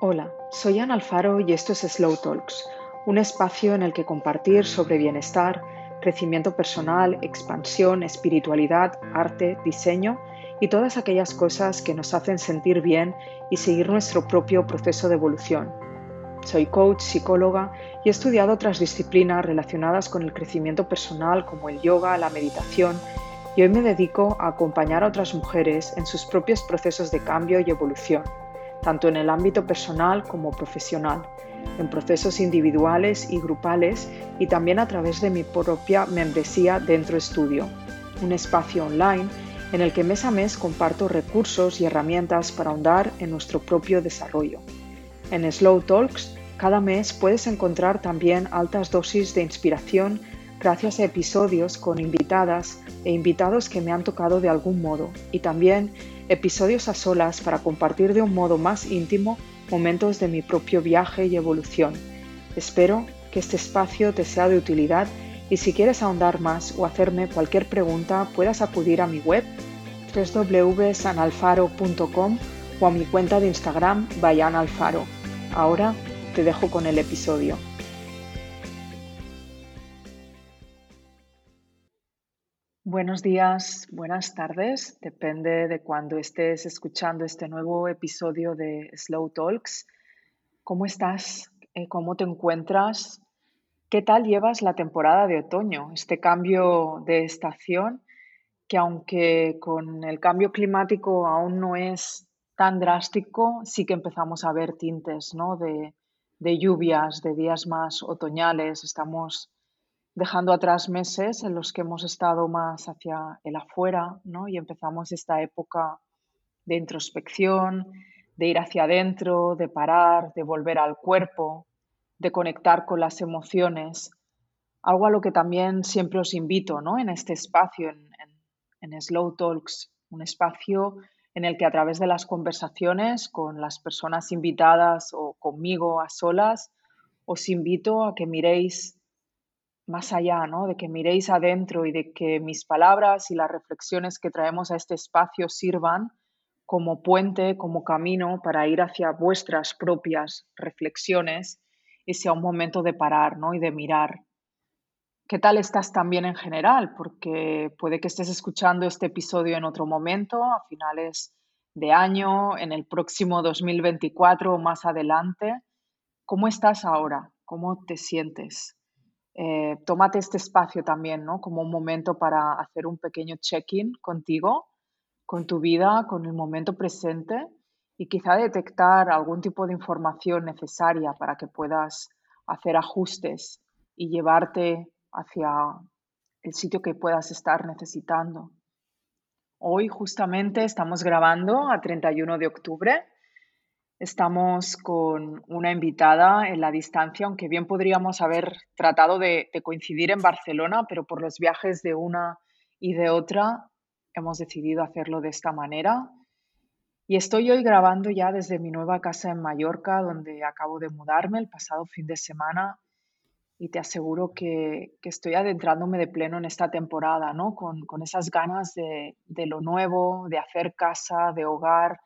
Hola, soy Ana Alfaro y esto es Slow Talks, un espacio en el que compartir sobre bienestar, crecimiento personal, expansión, espiritualidad, arte, diseño y todas aquellas cosas que nos hacen sentir bien y seguir nuestro propio proceso de evolución. Soy coach, psicóloga y he estudiado otras disciplinas relacionadas con el crecimiento personal como el yoga, la meditación y hoy me dedico a acompañar a otras mujeres en sus propios procesos de cambio y evolución, tanto en el ámbito personal como profesional, en procesos individuales y grupales y también a través de mi propia membresía Dentro Estudio, un espacio online en el que mes a mes comparto recursos y herramientas para ahondar en nuestro propio desarrollo. En Slow Talks, cada mes puedes encontrar también altas dosis de inspiración gracias a episodios con invitadas e invitados que me han tocado de algún modo y también episodios a solas para compartir de un modo más íntimo momentos de mi propio viaje y evolución. Espero que este espacio te sea de utilidad y si quieres ahondar más o hacerme cualquier pregunta puedas acudir a mi web www.sanalfaro.com o a mi cuenta de Instagram Bayanalfaro. Ahora te dejo con el episodio. Buenos días, buenas tardes, depende de cuando estés escuchando este nuevo episodio de Slow Talks. ¿Cómo estás? Eh, ¿Cómo te encuentras? ¿Qué tal llevas la temporada de otoño, este cambio de estación que aunque con el cambio climático aún no es tan drástico, sí que empezamos a ver tintes ¿no? de, de lluvias, de días más otoñales, estamos dejando atrás meses en los que hemos estado más hacia el afuera, ¿no? Y empezamos esta época de introspección, de ir hacia adentro, de parar, de volver al cuerpo, de conectar con las emociones, algo a lo que también siempre os invito, ¿no? En este espacio, en, en Slow Talks, un espacio en el que a través de las conversaciones con las personas invitadas o conmigo a solas, os invito a que miréis más allá, ¿no? De que miréis adentro y de que mis palabras y las reflexiones que traemos a este espacio sirvan como puente, como camino para ir hacia vuestras propias reflexiones y sea un momento de parar, ¿no? Y de mirar. ¿Qué tal estás también en general? Porque puede que estés escuchando este episodio en otro momento, a finales de año, en el próximo 2024 o más adelante. ¿Cómo estás ahora? ¿Cómo te sientes? Eh, tómate este espacio también, ¿no? Como un momento para hacer un pequeño check-in contigo, con tu vida, con el momento presente y quizá detectar algún tipo de información necesaria para que puedas hacer ajustes y llevarte hacia el sitio que puedas estar necesitando. Hoy justamente estamos grabando a 31 de octubre Estamos con una invitada en la distancia, aunque bien podríamos haber tratado de, coincidir en Barcelona, pero por los viajes de una y de otra hemos decidido hacerlo de esta manera. Y estoy hoy grabando ya desde mi nueva casa en Mallorca, donde acabo de mudarme el pasado fin de semana. Y te aseguro que, estoy adentrándome de pleno en esta temporada, ¿no? Con, esas ganas de, de lo nuevo, de hacer casa, de hogar,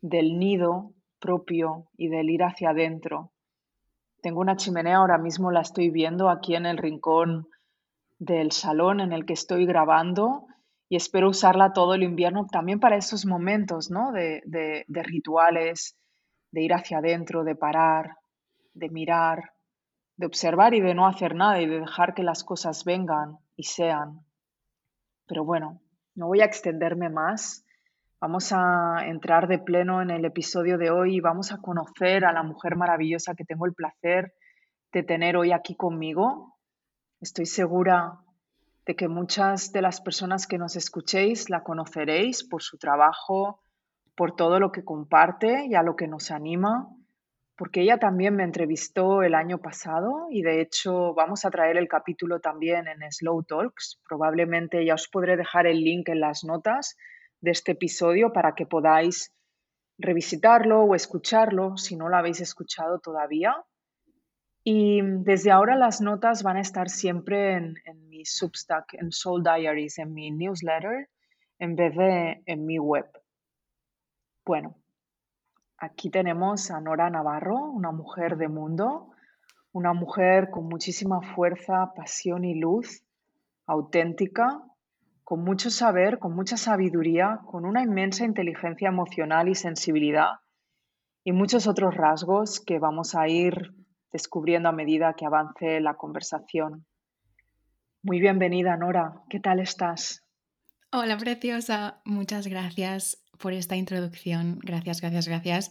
del nido propio y del ir hacia adentro. Tengo una chimenea, ahora mismo la estoy viendo aquí en el rincón del salón en el que estoy grabando y espero usarla todo el invierno también para esos momentos ¿no? de, de rituales, de ir hacia adentro, de parar, de mirar, de observar y de no hacer nada y de dejar que las cosas vengan y sean. Pero bueno, no voy a extenderme más. Vamos a entrar de pleno en el episodio de hoy y vamos a conocer a la mujer maravillosa que tengo el placer de tener hoy aquí conmigo. Estoy segura de que muchas de las personas que nos escuchéis la conoceréis por su trabajo, por todo lo que comparte y a lo que nos anima, porque ella también me entrevistó el año pasado y de hecho vamos a traer el capítulo también en Slow Talks. Probablemente ya os podré dejar el link en las notas de este episodio para que podáis revisitarlo o escucharlo si no lo habéis escuchado todavía. Y desde ahora las notas van a estar siempre en, mi Substack, en Soul Diaries, en mi newsletter, en vez de en mi web. Bueno, Aquí tenemos a Nora Navarro, una mujer de mundo, una mujer con muchísima fuerza, pasión y luz, auténtica, con mucho saber, con mucha sabiduría, con una inmensa inteligencia emocional y sensibilidad y muchos otros rasgos que vamos a ir descubriendo a medida que avance la conversación. Muy bienvenida, Nora. ¿Qué tal estás? Hola, preciosa. Muchas gracias por esta introducción. Gracias, gracias, gracias.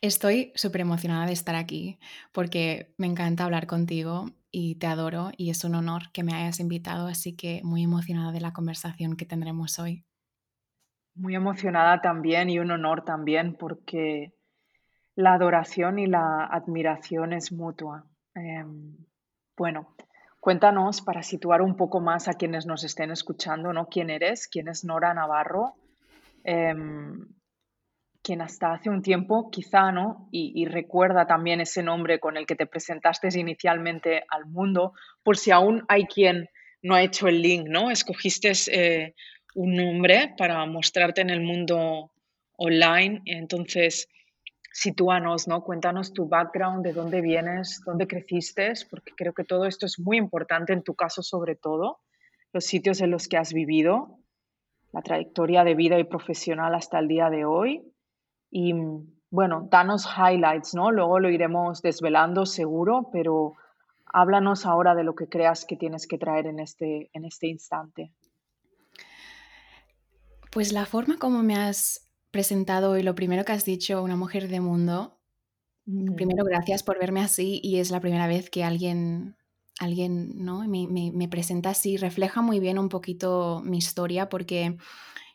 Estoy súper emocionada de estar aquí porque me encanta hablar contigo y te adoro y es un honor que me hayas invitado, así que muy emocionada de la conversación que tendremos hoy. Muy emocionada también y un honor también porque la adoración y la admiración es mutua. Em, bueno, Cuéntanos para situar un poco más a quienes nos estén escuchando, ¿no? ¿Quién eres? ¿Quién es Nora Navarro? Em, quien hasta hace un tiempo quizá, ¿no? Y, recuerda también ese nombre con el que te presentaste inicialmente al mundo, por si aún hay quien no ha hecho el link, ¿no? Escogiste eh, un nombre para mostrarte en el mundo online, entonces sitúanos, ¿no? Cuéntanos tu background, de dónde vienes, dónde creciste, porque creo que todo esto es muy importante en tu caso sobre todo, los sitios en los que has vivido, la trayectoria de vida y profesional hasta el día de hoy. Y bueno, danos highlights, ¿no? Luego lo iremos desvelando seguro, pero háblanos ahora de lo que creas que tienes que traer en este, en este instante. Pues la forma como me has presentado y lo primero que has dicho, una mujer de mundo. Mm. Primero, gracias por verme así y es la primera vez que alguien, alguien ¿no? me, me presenta así. Refleja muy bien un poquito mi historia porque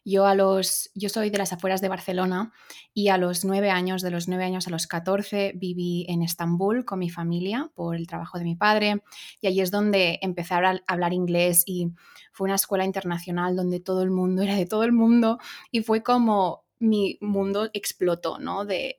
yo, a los, yo soy de las afueras de Barcelona y a los nueve años, de los nueve años a los catorce, viví en Estambul con mi familia por el trabajo de mi padre y allí es donde empecé a hablar inglés y fue una escuela internacional donde todo el mundo era de todo el mundo y fue como mi mundo explotó, ¿no? De,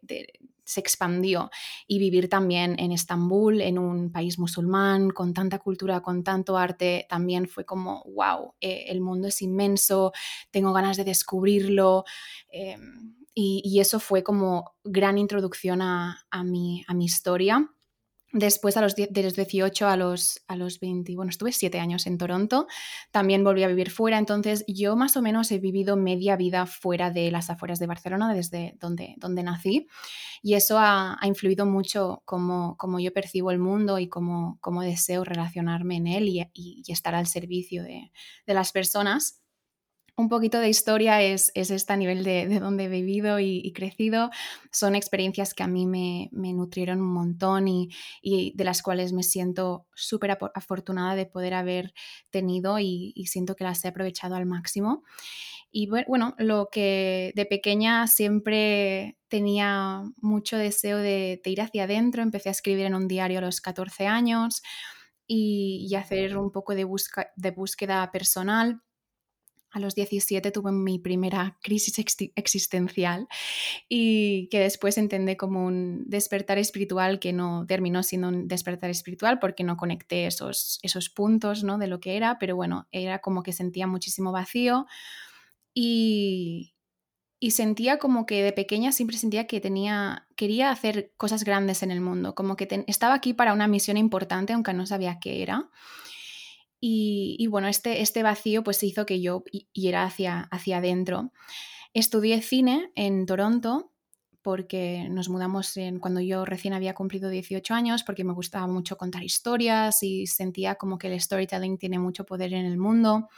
se expandió y vivir también en Estambul, en un país musulmán, con tanta cultura, con tanto arte, también fue como, wow, eh, el mundo es inmenso, tengo ganas de descubrirlo. Em, y, eso fue como gran introducción a, mi, a mi historia. Después, a los de los 18 a los, a los 20, bueno, estuve 7 años en Toronto, también volví a vivir fuera, entonces yo más o menos he vivido media vida fuera de las afueras de Barcelona, desde donde, donde nací, y eso ha, influido mucho como, como yo percibo el mundo y cómo, cómo deseo relacionarme en él y, y, estar al servicio de, de las personas un poquito de historia es, es este nivel de, de, donde he vivido y, crecido. Son experiencias que a mí me, me nutrieron un montón y, y, de las cuales me siento súper afortunada de poder haber tenido y, siento que las he aprovechado al máximo. Y bueno, lo que de pequeña siempre tenía mucho deseo de, ir hacia adentro, empecé a escribir en un diario a los 14 años y, y hacer un poco de, busca, de búsqueda personal a los 17 tuve mi primera crisis existencial y que después entendí como un despertar espiritual que no terminó siendo un despertar espiritual porque no conecté esos, esos puntos ¿no? de lo que era, pero bueno, era como que sentía muchísimo vacío y, y sentía como que de pequeña siempre sentía que tenía, quería hacer cosas grandes en el mundo, como que estaba aquí para una misión importante aunque no sabía qué era. Y, bueno, este, este vacío pues hizo que yo iera hacia, hacia adentro. Estudié cine en Toronto porque nos mudamos en, cuando yo recién había cumplido 18 años, porque me gustaba mucho contar historias y sentía como que el storytelling tiene mucho poder en el mundo.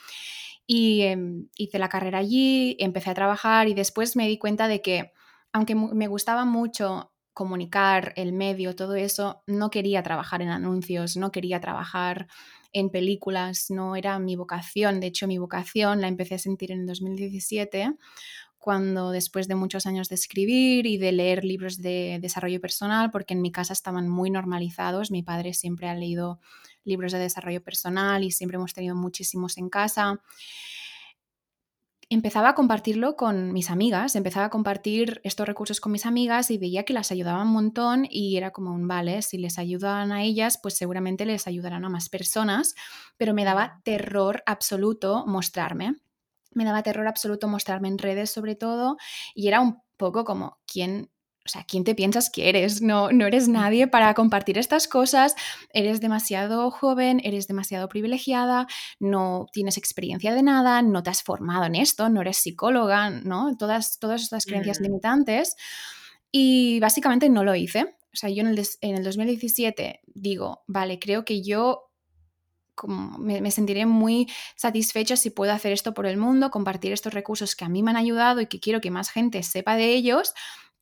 Y em, hice la carrera allí, empecé a trabajar y después me di cuenta de que, aunque me gustaba mucho comunicar, el medio, todo eso, no quería trabajar en anuncios, no quería trabajar en películas, no era mi vocación. De hecho, mi vocación la empecé a sentir en el 2017 cuando después de muchos años de escribir y de leer libros de desarrollo personal, porque en mi casa estaban muy normalizados, mi padre siempre ha leído libros de desarrollo personal y siempre hemos tenido muchísimos en casa empezaba a compartirlo con mis amigas, empezaba a compartir estos recursos con mis amigas y veía que las ayudaban un montón y era como un, vale, si les ayudan a ellas, pues seguramente les ayudarán a más personas, pero me daba terror absoluto mostrarme. Me daba terror absoluto mostrarme en redes sobre todo y era un poco como, ¿quién o sea, ¿quién te piensas que eres? No, no eres nadie para compartir estas cosas, eres demasiado joven, eres demasiado privilegiada, no tienes experiencia de nada, no te has formado en esto, no eres psicóloga, ¿no? Todas, todas estas creencias mm. limitantes. Y básicamente no lo hice. O sea, yo en el, en el 2017 digo, vale, creo que yo me, me, sentiré muy satisfecha si puedo hacer esto por el mundo, compartir estos recursos que a mí me han ayudado y que quiero que más gente sepa de ellos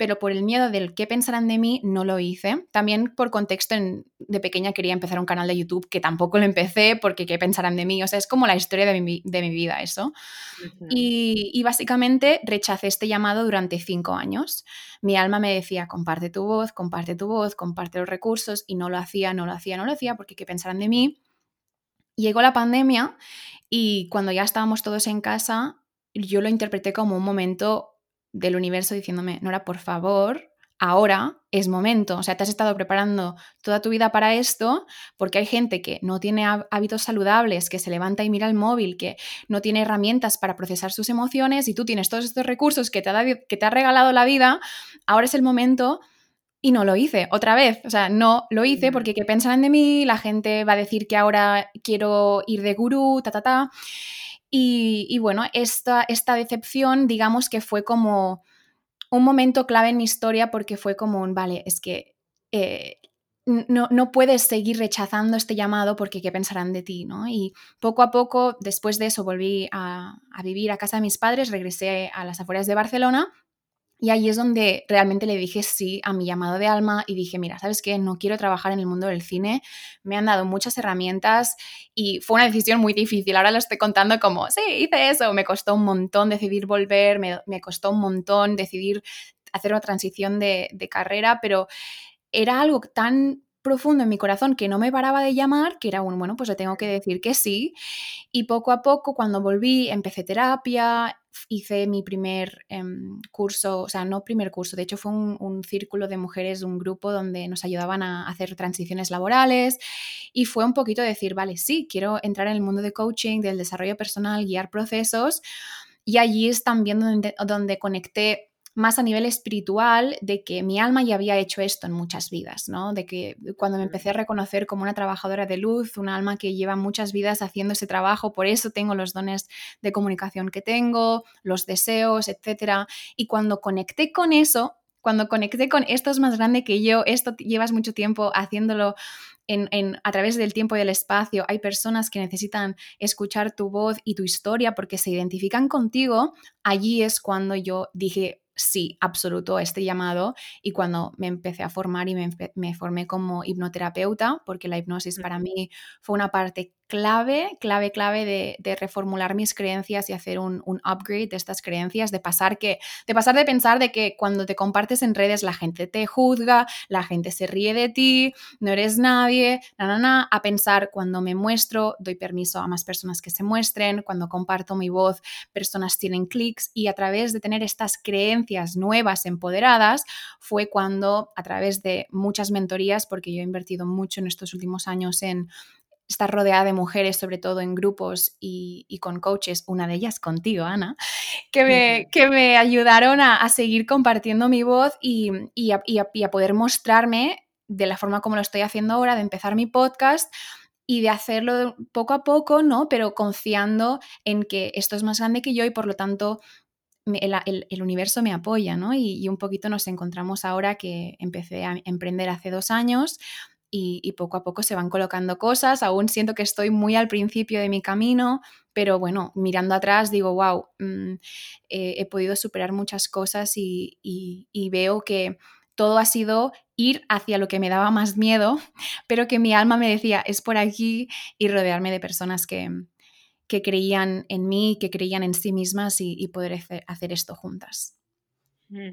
pero por el miedo del qué pensarán de mí no lo hice. También por contexto, de pequeña quería empezar un canal de YouTube que tampoco lo empecé porque qué pensarán de mí. O sea, es como la historia de mi, vida eso. y, y, básicamente rechacé este llamado durante cinco años. Mi alma me decía, comparte tu voz, comparte tu voz, comparte los recursos y no lo hacía, no lo hacía, no lo hacía porque qué pensarán de mí. Llegó la pandemia y cuando ya estábamos todos en casa, yo lo interpreté como un momento del universo diciéndome, Nora, por favor, ahora es momento. O sea, te has estado preparando toda tu vida para esto porque hay gente que no tiene hábitos saludables, que se levanta y mira el móvil, que no tiene herramientas para procesar sus emociones y tú tienes todos estos recursos que te ha, que te ha regalado la vida. Ahora es el momento y no lo hice otra vez. O sea, no lo hice porque ¿qué pensarán de mí? La gente va a decir que ahora quiero ir de gurú, ta, ta, ta. Y, bueno, esta, esta decepción, digamos que fue como un momento clave en mi historia porque fue como un, vale, es que eh, no, no, puedes seguir rechazando este llamado porque qué pensarán de ti, ¿no? Y poco a poco, después de eso, volví a, a vivir a casa de mis padres, regresé a las afueras de Barcelona y ahí es donde realmente le dije sí a mi llamado de alma y dije, mira, ¿sabes qué? No quiero trabajar en el mundo del cine. Me han dado muchas herramientas y fue una decisión muy difícil. Ahora lo estoy contando como, sí, hice eso. Me costó un montón decidir volver, me, costó un montón decidir hacer una transición de, de carrera, pero era algo tan profundo en mi corazón que no me paraba de llamar, que era un, bueno, pues le tengo que decir que sí. Y poco a poco, cuando volví, empecé terapia, hice mi primer em, curso, o sea, no primer curso, de hecho fue un, círculo de mujeres, un grupo donde nos ayudaban a hacer transiciones laborales y fue un poquito decir, vale, sí, quiero entrar en el mundo de coaching, del desarrollo personal, guiar procesos. Y allí es también donde, donde conecté más a nivel espiritual de que mi alma ya había hecho esto en muchas vidas, ¿no? De que cuando me empecé a reconocer como una trabajadora de luz, una alma que lleva muchas vidas haciendo ese trabajo, por eso tengo los dones de comunicación que tengo, los deseos, etcétera. Y cuando conecté con eso, cuando conecté con esto es más grande que yo, esto llevas mucho tiempo haciéndolo en, a través del tiempo y el espacio, hay personas que necesitan escuchar tu voz y tu historia porque se identifican contigo, allí es cuando yo dije, sí, absoluto, este llamado. Y cuando me empecé a formar y me, formé como hipnoterapeuta, porque la hipnosis para mí fue una parte clave, clave, clave de, reformular mis creencias y hacer un, upgrade de estas creencias, de pasar, que, de pasar de pensar de que cuando te compartes en redes la gente te juzga, la gente se ríe de ti, no eres nadie, na, na, a pensar cuando me muestro, doy permiso a más personas que se muestren, cuando comparto mi voz, personas tienen clics y a través de tener estas creencias nuevas, empoderadas, fue cuando a través de muchas mentorías, porque yo he invertido mucho en estos últimos años en estar rodeada de mujeres, sobre todo en grupos y, con coaches, una de ellas contigo, Ana, que me, que me ayudaron a, seguir compartiendo mi voz y, a, poder mostrarme de la forma como lo estoy haciendo ahora, de empezar mi podcast y de hacerlo poco a poco, ¿no? Pero confiando en que esto es más grande que yo y por lo tanto el, universo me apoya, ¿no? Y, y, un poquito nos encontramos ahora que empecé a emprender hace dos años, y, poco a poco se van colocando cosas. Aún siento que estoy muy al principio de mi camino, pero bueno, mirando atrás digo, wow, mm, he podido superar muchas cosas y, veo que todo ha sido ir hacia lo que me daba más miedo, pero que mi alma me decía, es por aquí y rodearme de personas que, que creían en mí, que creían en sí mismas y, poder hacer esto juntas. Mm.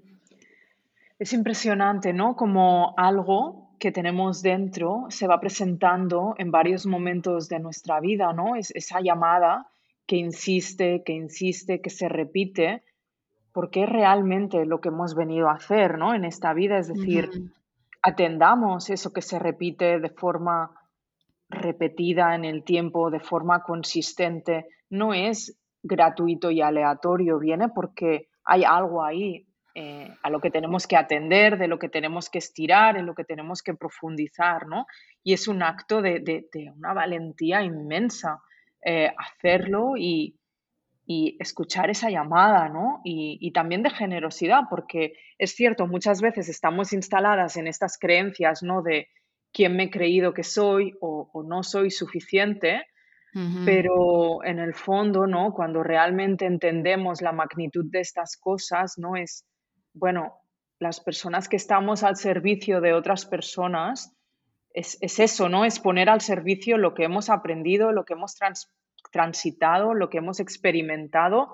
Es impresionante, ¿no? Como algo que tenemos dentro se va presentando en varios momentos de nuestra vida, ¿no? Es esa llamada que insiste, que insiste, que se repite, porque es realmente lo que hemos venido a hacer, ¿no? En esta vida, es decir, atendamos eso que se repite de forma repetida en el tiempo, de forma consistente, no es gratuito y aleatorio, viene porque hay algo ahí eh, a lo que tenemos que atender, de lo que tenemos que estirar, en lo que tenemos que profundizar, ¿no? Y es un acto de, una valentía inmensa eh, hacerlo y, escuchar esa llamada, ¿no? Y, también de generosidad, porque es cierto, muchas veces estamos instaladas en estas creencias, ¿no? De quién me he creído que soy o, o no soy suficiente, pero en el fondo, ¿no? Cuando realmente entendemos la magnitud de estas cosas, ¿no? Es, bueno, las personas que estamos al servicio de otras personas, es, eso, ¿no? Es poner al servicio lo que hemos aprendido, lo que hemos transitado, lo que hemos experimentado,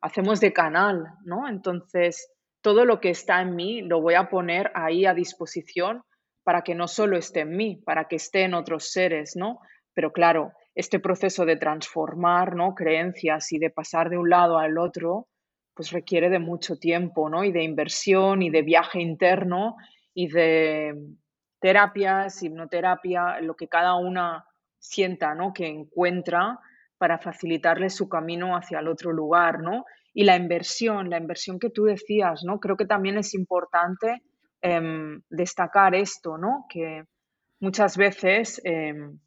hacemos de canal, ¿no? Entonces, todo lo que está en mí lo voy a poner ahí a disposición para que no solo esté en mí, para que esté en otros seres, ¿no? Pero claro, este proceso de transformar ¿no? creencias y de pasar de un lado al otro, pues requiere de mucho tiempo, ¿no? Y de inversión y de viaje interno y de terapias, hipnoterapia, lo que cada una sienta, ¿no? Que encuentra para facilitarle su camino hacia el otro lugar, ¿no? Y la inversión, la inversión que tú decías, ¿no? Creo que también es importante em, destacar esto, ¿no? Que muchas veces em,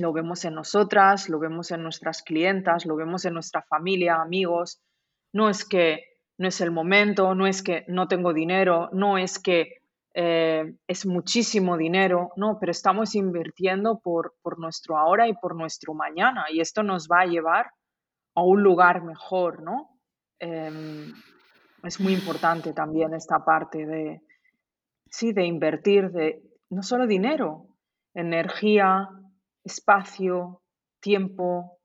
lo vemos en nosotras, lo vemos en nuestras clientas, lo vemos en nuestra familia, amigos. No es que no es el momento, no es que no tengo dinero, no es que eh, es muchísimo dinero, no, pero estamos invirtiendo por, por nuestro ahora y por nuestro mañana y esto nos va a llevar a un lugar mejor, ¿no? Em, es muy importante también esta parte de, sí, de invertir de no solo dinero, energía, espacio, tiempo,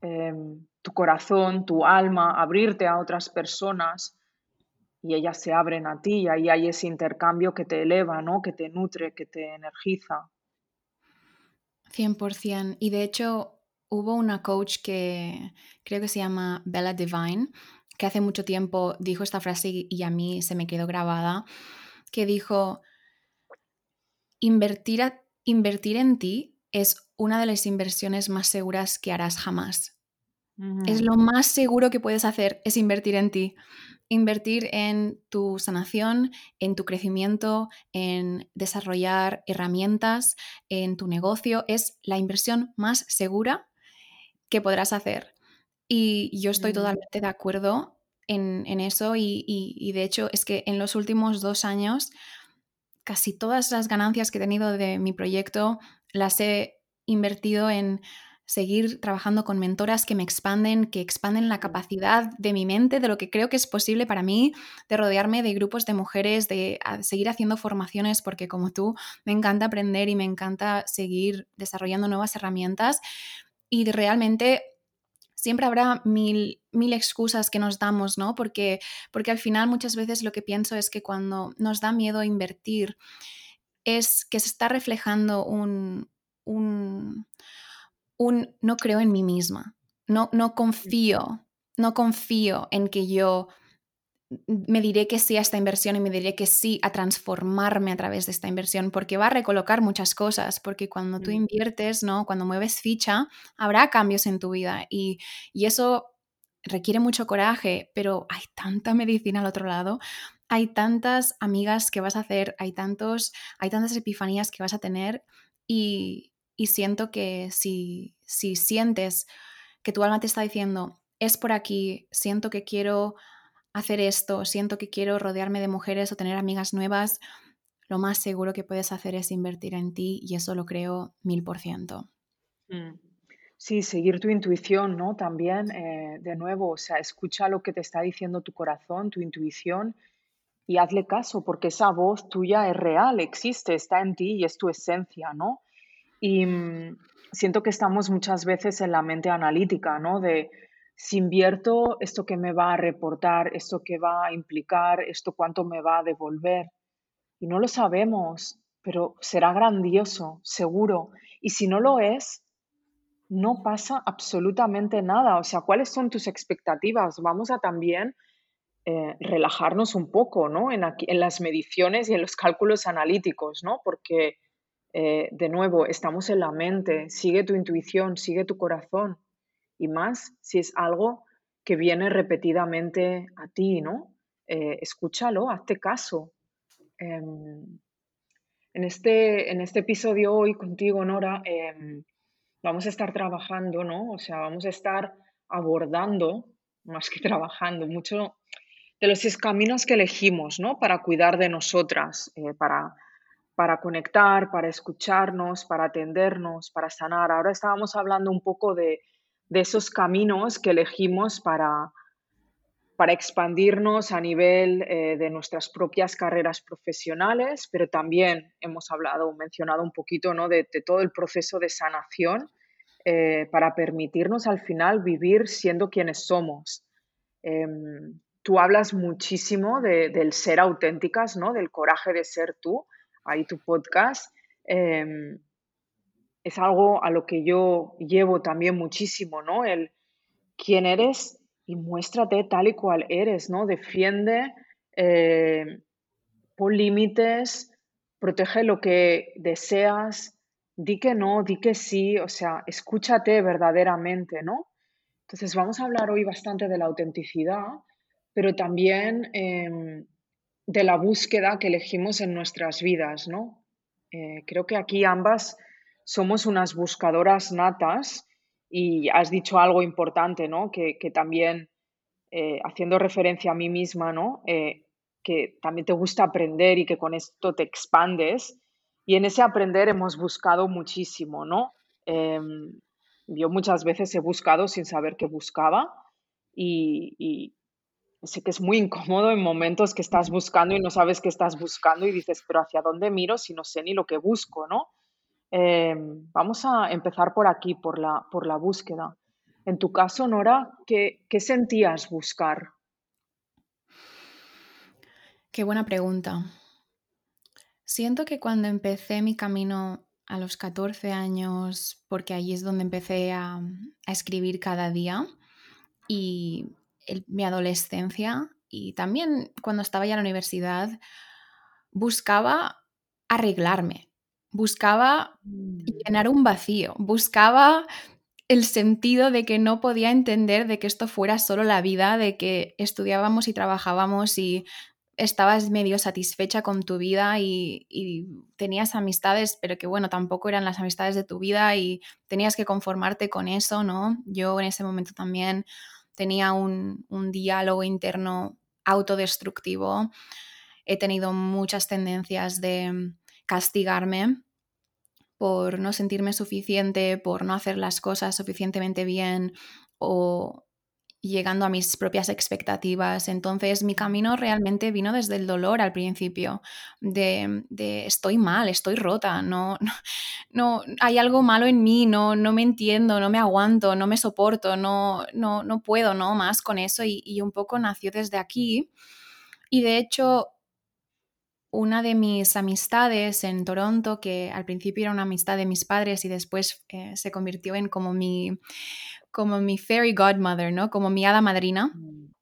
em, tu corazón, tu alma, abrirte a otras personas y ellas se abren a ti y ahí hay ese intercambio que te eleva, ¿no? que te nutre, que te energiza. 100%. Y de hecho hubo una coach que creo que se llama Bella Divine, que hace mucho tiempo dijo esta frase y a mí se me quedó grabada, que dijo, invertir, invertir en ti es una de las inversiones más seguras que harás jamás. Es lo más seguro que puedes hacer, es invertir en ti. Invertir en tu sanación, en tu crecimiento, en desarrollar herramientas, en tu negocio, es la inversión más segura que podrás hacer. Y yo estoy totalmente de acuerdo en, eso y, y, de hecho es que en los últimos dos años casi todas las ganancias que he tenido de mi proyecto las he invertido en seguir trabajando con mentoras que me expanden, que expanden la capacidad de mi mente, de lo que creo que es posible para mí, de rodearme de grupos de mujeres, de seguir haciendo formaciones, porque como tú, me encanta aprender y me encanta seguir desarrollando nuevas herramientas. Y realmente siempre habrá mil, mil excusas que nos damos, ¿no? Porque, porque al final muchas veces lo que pienso es que cuando nos da miedo invertir, es que se está reflejando un, un, un no creo en mí misma, no, no confío, no confío en que yo me diré que sí a esta inversión y me diré que sí a transformarme a través de esta inversión, porque va a recolocar muchas cosas, porque cuando tú mm. inviertes, ¿no? Cuando mueves ficha, habrá cambios en tu vida y, y eso requiere mucho coraje, pero hay tanta medicina al otro lado, hay tantas amigas que vas a hacer, hay tantos, hay tantas epifanías que vas a tener y, y siento que si, si sientes que tu alma te está diciendo, es por aquí, siento que quiero hacer esto, siento que quiero rodearme de mujeres o tener amigas nuevas, lo más seguro que puedes hacer es invertir en ti y eso lo creo mil por ciento. Mm. Sí, seguir tu intuición, ¿no? También, eh, de nuevo, o sea, escucha lo que te está diciendo tu corazón, tu intuición y hazle caso porque esa voz tuya es real, existe, está en ti y es tu esencia, ¿no? Y mm, siento que estamos muchas veces en la mente analítica, ¿no? De si invierto, esto que me va a reportar, esto que va a implicar, esto cuánto me va a devolver. Y no lo sabemos, pero será grandioso, seguro. Y si no lo es, no pasa absolutamente nada. O sea, ¿cuáles son tus expectativas? Vamos a también eh, relajarnos un poco, ¿no? En, en las mediciones y en los cálculos analíticos, ¿no? Porque eh, de nuevo, estamos en la mente, sigue tu intuición, sigue tu corazón. Y más si es algo que viene repetidamente a ti, ¿no? eh, escúchalo, hazte caso. Em, en, este, en este episodio hoy contigo, Nora, em, vamos a estar trabajando, ¿no? O sea, vamos a estar abordando, más que trabajando, mucho de los caminos que elegimos, ¿no? Para cuidar de nosotras, eh, para, para conectar, para escucharnos, para atendernos, para sanar. Ahora estábamos hablando un poco de, de esos caminos que elegimos para, para expandirnos a nivel eh, de nuestras propias carreras profesionales, pero también hemos hablado, mencionado un poquito ¿no? de, todo el proceso de sanación eh, para permitirnos al final vivir siendo quienes somos. Em, tú hablas muchísimo del ser auténticas, ¿no? del coraje de ser tú, ahí tu podcast. Em, es algo a lo que yo llevo también muchísimo, ¿no? El quién eres y muéstrate tal y cual eres, ¿no? Defiende, eh, pon límites, protege lo que deseas, di que no, di que sí, o sea, escúchate verdaderamente, ¿no? Entonces vamos a hablar hoy bastante de la autenticidad, pero también em, de la búsqueda que elegimos en nuestras vidas, ¿no? Eh, creo que aquí ambas somos unas buscadoras natas y has dicho algo importante, ¿no? Que, también, eh, haciendo referencia a mí misma, ¿no? Eh, que también te gusta aprender y que con esto te expandes. Y en ese aprender hemos buscado muchísimo, ¿no? Em, yo muchas veces he buscado sin saber qué buscaba y, sé que es muy incómodo en momentos que estás buscando y no sabes qué estás buscando y dices, pero ¿hacia dónde miro si no sé ni lo que busco, ¿no? Em, vamos a empezar por aquí, por la, por la búsqueda. En tu caso, Nora, ¿qué, sentías buscar? Qué buena pregunta. Siento que cuando empecé mi camino a los 14 años, porque allí es donde empecé a, escribir cada día, y mi adolescencia, y también cuando estaba ya en la universidad, buscaba arreglarme, buscaba mm. llenar un vacío, buscaba el sentido de que no podía entender de que esto fuera solo la vida, de que estudiábamos y trabajábamos y estabas medio satisfecha con tu vida y, tenías amistades, pero que bueno, tampoco eran las amistades de tu vida y tenías que conformarte con eso, ¿no? Yo en ese momento también tenía un, un diálogo interno autodestructivo, he tenido muchas tendencias de castigarme por no sentirme suficiente, por no hacer las cosas suficientemente bien o llegando a mis propias expectativas. Entonces mi camino realmente vino desde el dolor al principio, de, estoy mal, estoy rota, no, no, hay algo malo en mí, no, no me entiendo, no me aguanto, no me soporto, no, no, no puedo no más con eso y, y un poco nació desde aquí. Y de hecho una de mis amistades en Toronto, que al principio era una amistad de mis padres y después eh, se convirtió en como mi, como mi fairy godmother, ¿no? Como mi hada madrina. Mm.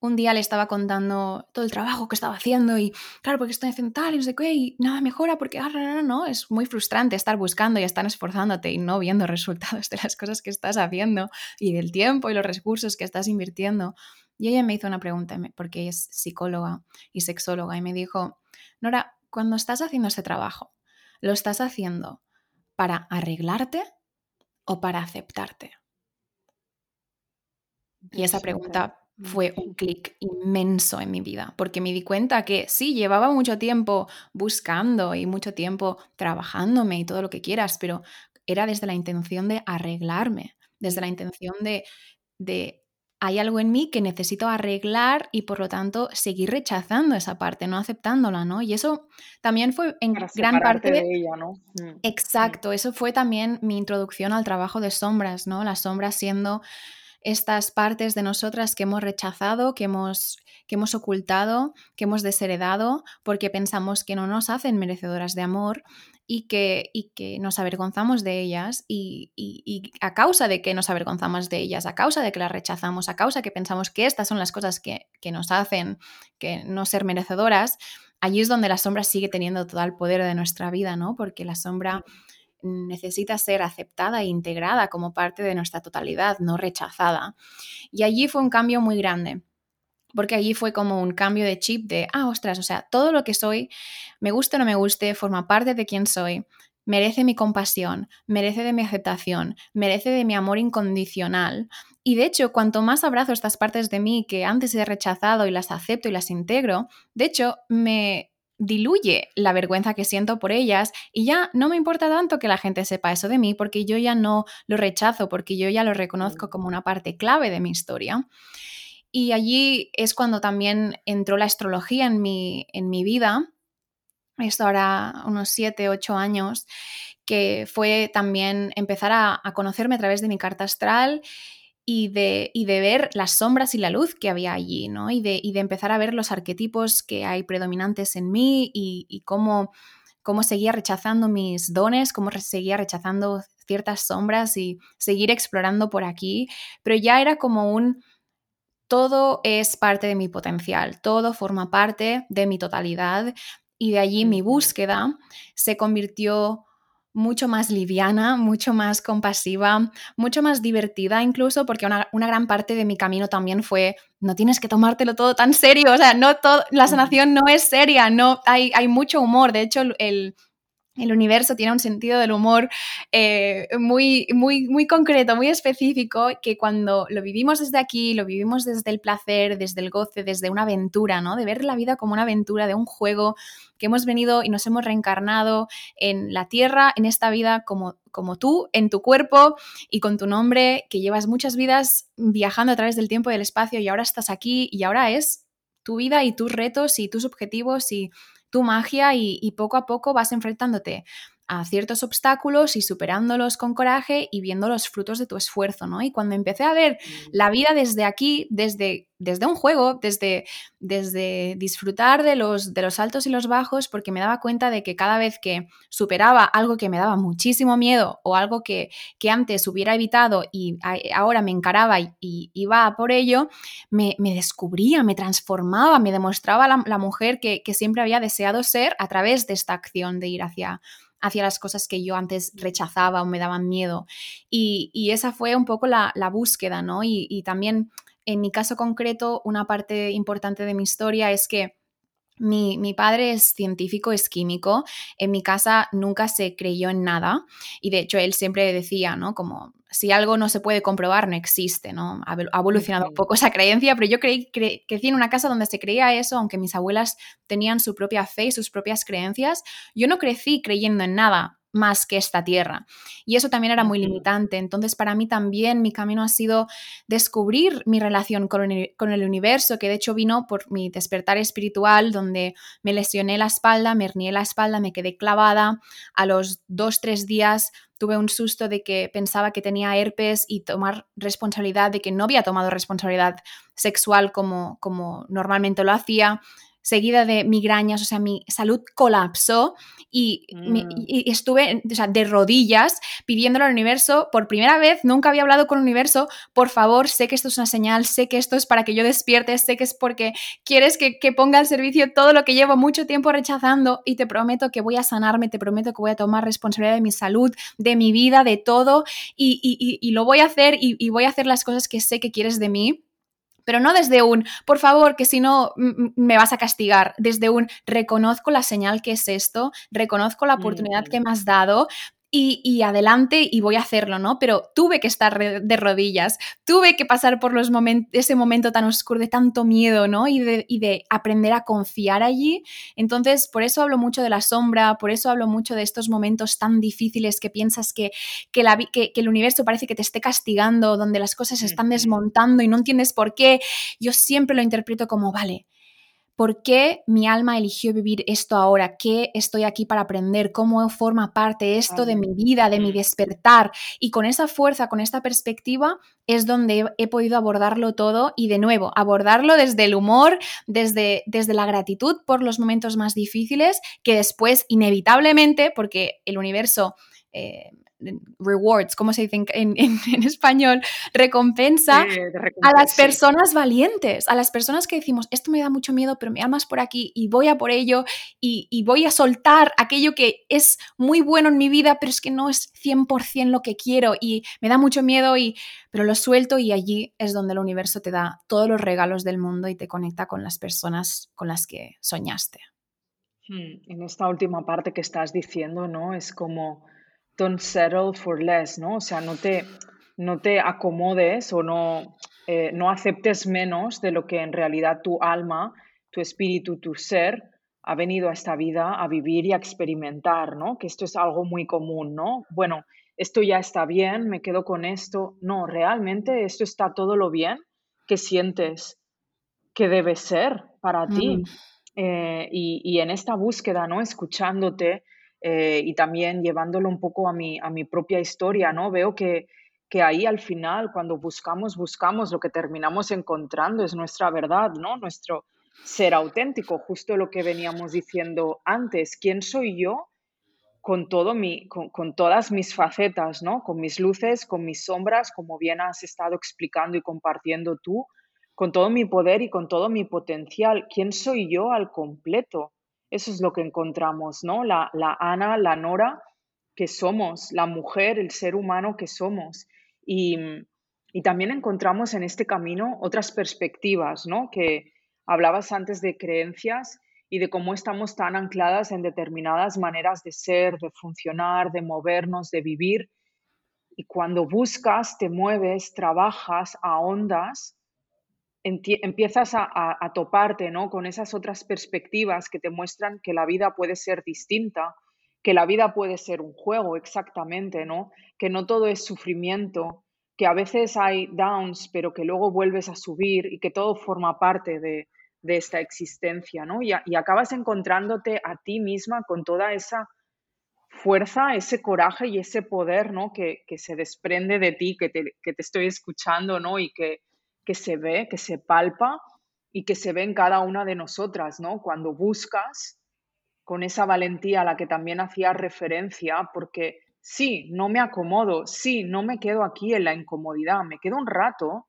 Un día le estaba contando todo el trabajo que estaba haciendo y, claro, porque estoy haciendo tal y no sé qué, y nada mejora porque, ah, no, no, no, es muy frustrante estar buscando y estar esforzándote y no viendo resultados de las cosas que estás haciendo y del tiempo y los recursos que estás invirtiendo. Y ella me hizo una pregunta, porque es psicóloga y sexóloga, y me dijo, Nora, cuando estás haciendo ese trabajo, ¿lo estás haciendo para arreglarte o para aceptarte? Y esa pregunta fue un clic inmenso en mi vida, porque me di cuenta que sí, llevaba mucho tiempo buscando y mucho tiempo trabajándome y todo lo que quieras, pero era desde la intención de arreglarme, desde la intención de, de hay algo en mí que necesito arreglar y por lo tanto seguir rechazando esa parte, no aceptándola, ¿no? Y eso también fue en gran parte de, ella, ¿no? Mm, Exacto, eso fue también mi introducción al trabajo de sombras, ¿no? Las sombras siendo estas partes de nosotras que hemos rechazado, que hemos, que hemos ocultado, que hemos desheredado, porque pensamos que no nos hacen merecedoras de amor y que, y que nos avergonzamos de ellas y, a causa de que nos avergonzamos de ellas, a causa de que las rechazamos, a causa de que pensamos que estas son las cosas que, nos hacen que no ser merecedoras, allí es donde la sombra sigue teniendo todo el poder de nuestra vida, ¿no? Porque la sombra necesita ser aceptada e integrada como parte de nuestra totalidad, no rechazada. Y allí fue un cambio muy grande porque allí fue como un cambio de chip de, ah, ostras, o sea, todo lo que soy, me guste o no me guste, forma parte de quién soy, merece mi compasión, merece de mi aceptación, merece de mi amor incondicional. Y de hecho, cuanto más abrazo estas partes de mí que antes he rechazado y las acepto y las integro, de hecho, me diluye la vergüenza que siento por ellas y ya no me importa tanto que la gente sepa eso de mí porque yo ya no lo rechazo, porque yo ya lo reconozco como una parte clave de mi historia. Y allí es cuando también entró la astrología en mi, en mi vida, esto ahora unos 7, 8 años, que fue también empezar a, conocerme a través de mi carta astral y de, de, ver las sombras y la luz que había allí, ¿no? Y de, de empezar a ver los arquetipos que hay predominantes en mí y, cómo, cómo seguía rechazando mis dones, cómo seguía rechazando ciertas sombras y seguir explorando por aquí, pero ya era como un todo es parte de mi potencial, todo forma parte de mi totalidad y de allí mi búsqueda se convirtió mucho más liviana, mucho más compasiva, mucho más divertida incluso, porque una, gran parte de mi camino también fue, no tienes que tomártelo todo tan serio, o sea, no todo, la sanación no es seria, no, hay, hay mucho humor, de hecho el, el universo tiene un sentido del humor eh, muy, muy, muy concreto, muy específico, que cuando lo vivimos desde aquí, lo vivimos desde el placer, desde el goce, desde una aventura, ¿no? De ver la vida como una aventura, de un juego que hemos venido y nos hemos reencarnado en la tierra, en esta vida como, como tú, en tu cuerpo y con tu nombre, que llevas muchas vidas viajando a través del tiempo y del espacio y ahora estás aquí y ahora es tu vida y tus retos y tus objetivos y tu magia y, poco a poco vas enfrentándote a ciertos obstáculos y superándolos con coraje y viendo los frutos de tu esfuerzo, ¿no? Y cuando empecé a ver mm. la vida desde aquí, desde, desde un juego, desde, desde disfrutar de los, de los altos y los bajos, porque me daba cuenta de que cada vez que superaba algo que me daba muchísimo miedo o algo que, que antes hubiera evitado y ahora me encaraba y, iba por ello, me, descubría, me transformaba, me demostraba la, mujer que, que siempre había deseado ser a través de esta acción de ir hacia hacia las cosas que yo antes rechazaba o me daban miedo. Y, esa fue un poco la, búsqueda, ¿no? Y, también en mi caso concreto, una parte importante de mi historia es que mi, mi, padre es científico, es químico. En mi casa nunca se creyó en nada y de hecho él siempre decía, ¿no? Como si algo no se puede comprobar, no existe, ¿no? Ha evolucionado un poco esa creencia, pero yo creí, crecí en una casa donde se creía eso, aunque mis abuelas tenían su propia fe y sus propias creencias. Yo no crecí creyendo en nada más que esta tierra. Y eso también era muy limitante. Entonces, para mí también mi camino ha sido descubrir mi relación con el, universo, que de hecho vino por mi despertar espiritual, donde me lesioné la espalda, me hernié la espalda, me quedé clavada. A los dos, tres días tuve un susto de que pensaba que tenía herpes y tomar responsabilidad de que no había tomado responsabilidad sexual como, como normalmente lo hacía seguida de migrañas, o sea, mi salud colapsó y, mm. estuve de rodillas pidiéndole al universo, por primera vez, nunca había hablado con el universo, por favor, sé que esto es una señal, sé que esto es para que yo despierte, sé que es porque quieres que, ponga al servicio todo lo que llevo mucho tiempo rechazando y te prometo que voy a sanarme, te prometo que voy a tomar responsabilidad de mi salud, de mi vida, de todo y, lo voy a hacer y voy a hacer las cosas que sé que quieres de mí pero no desde un, por favor, que si no me vas a castigar, desde un, reconozco la señal que es esto, reconozco la oportunidad que me has dado, y, adelante y voy a hacerlo, ¿no? Pero tuve que estar de rodillas, tuve que pasar por los ese momento tan oscuro de tanto miedo, ¿no? Y de, aprender a confiar allí. Entonces, por eso hablo mucho de la sombra, por eso hablo mucho de estos momentos tan difíciles que piensas que, que, que el universo parece que te esté castigando, donde las cosas se están desmontando y no entiendes por qué. Yo siempre lo interpreto como, vale, ¿Por qué mi alma eligió vivir esto ahora? ¿Qué estoy aquí para aprender? ¿Cómo forma parte esto de mi vida, de mi despertar? Y con esa fuerza, con esta perspectiva, es donde he, podido abordarlo todo y de nuevo, abordarlo desde el humor, desde, desde la gratitud por los momentos más difíciles, que después, inevitablemente, porque el universo... Eh, rewards, ¿cómo se dice en, español? Recompensa a las personas valientes, a las personas que decimos, esto me da mucho miedo, pero me amas por aquí y voy a por ello y, y voy a soltar aquello que es muy bueno en mi vida, pero es que no es 100% lo que quiero y me da mucho miedo, y, pero lo suelto y allí es donde el universo te da todos los regalos del mundo y te conecta con las personas con las que soñaste. Hmm, en esta última parte que estás diciendo, ¿no? Es como don't settle for less, ¿no? O sea, no te, no te acomodes o no, eh, no aceptes menos de lo que en realidad tu alma, tu espíritu, tu ser ha venido a esta vida a vivir y a experimentar, ¿no? Que esto es algo muy común, ¿no? Bueno, esto ya está bien, me quedo con esto. No, realmente esto está todo lo bien que sientes que debe ser para ti. Eh, y, en esta búsqueda, ¿no? Escuchándote eh, y también llevándolo un poco a mi, a mi propia historia, ¿no? Veo que, que ahí al final, cuando buscamos, buscamos, lo que terminamos encontrando es nuestra verdad, ¿no? Nuestro ser auténtico, justo lo que veníamos diciendo antes. ¿Quién soy yo? Con, todo mi, con, con, todas mis facetas, ¿no? Con mis luces, con mis sombras, como bien has estado explicando y compartiendo tú, con todo mi poder y con todo mi potencial. ¿Quién soy yo al completo? Eso es lo que encontramos, ¿no? La, Ana, la Nora que somos, la mujer, el ser humano que somos. Y, y también encontramos en este camino otras perspectivas, ¿no? Que hablabas antes de creencias y de cómo estamos tan ancladas en determinadas maneras de ser, de funcionar, de movernos, de vivir. Y cuando buscas, te mueves, trabajas, ahondas, empiezas a, toparte ¿no? con esas otras perspectivas que te muestran que la vida puede ser distinta, que la vida puede ser un juego exactamente, ¿no? que no todo es sufrimiento, que a veces hay downs, pero que luego vuelves a subir y que todo forma parte de, esta existencia, ¿no? Y, acabas encontrándote a ti misma con toda esa fuerza, ese coraje y ese poder, ¿no? Que, se desprende de ti, que te, que te estoy escuchando, ¿no? Y que, que se ve, que se palpa y que se ve en cada una de nosotras, ¿no? Cuando buscas con esa valentía a la que también hacía referencia, porque sí, no me acomodo, sí, no me quedo aquí en la incomodidad, me quedo un rato,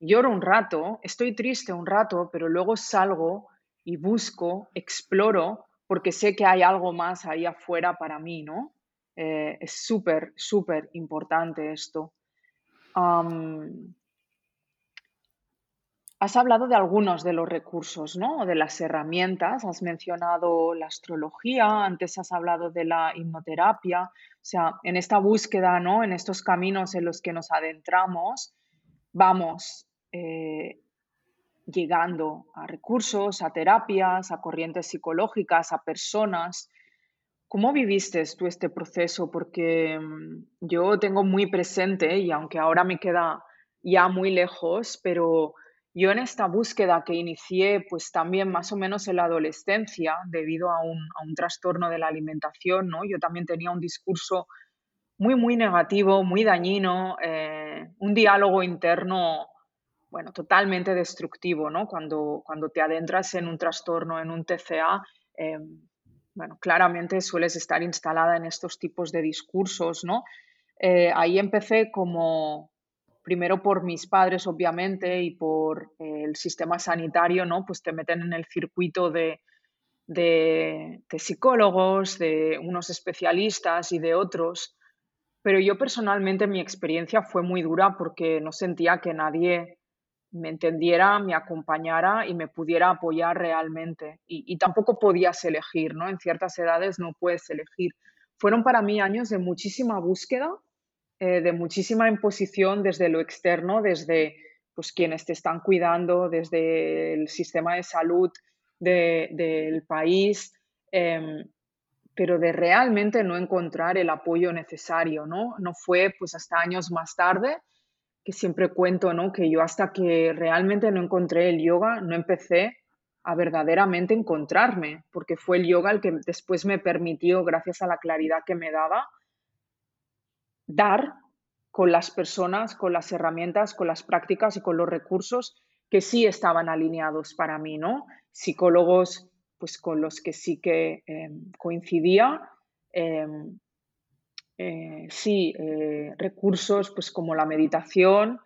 lloro un rato, estoy triste un rato, pero luego salgo y busco, exploro, porque sé que hay algo más ahí afuera para mí, ¿no? Eh, es súper, súper importante esto. Has hablado de algunos de los recursos, ¿no? De las herramientas. Has mencionado la astrología, antes has hablado de la hipnoterapia. O sea, en esta búsqueda, ¿no? En estos caminos en los que nos adentramos, vamos eh, llegando a recursos, a terapias, a corrientes psicológicas, a personas. ¿Cómo viviste tú este proceso? Porque mm, yo tengo muy presente, y aunque ahora me queda ya muy lejos, pero yo en esta búsqueda que inicié pues también más o menos en la adolescencia debido a un, trastorno de la alimentación, ¿no? Yo también tenía un discurso muy, muy negativo, muy dañino, eh, un diálogo interno, bueno, totalmente destructivo, ¿no? Cuando, cuando te adentras en un trastorno, en un TCA, eh, bueno, claramente sueles estar instalada en estos tipos de discursos, ¿no? Eh, ahí empecé como, primero por mis padres, obviamente, y por eh, el sistema sanitario, ¿no? Pues te meten en el circuito de, de, psicólogos, de unos especialistas y de otros. Pero yo personalmente mi experiencia fue muy dura porque no sentía que nadie me entendiera, me acompañara y me pudiera apoyar realmente. Y, y, tampoco podías elegir, ¿no? En ciertas edades no puedes elegir. Fueron para mí años de muchísima búsqueda eh, de muchísima imposición desde lo externo, desde pues, quienes te están cuidando, desde el sistema de salud del país, em, pero de realmente no encontrar el apoyo necesario, ¿no? No fue pues hasta años más tarde, que siempre cuento, ¿no? Que yo hasta que realmente no encontré el yoga, no empecé a verdaderamente encontrarme, porque fue el yoga el que después me permitió, gracias a la claridad que me daba, dar con las personas, con las herramientas, con las prácticas y con los recursos que sí estaban alineados para mí, ¿no? Psicólogos, pues con los que sí que em, coincidía, em, eh, sí, recursos pues como la meditación.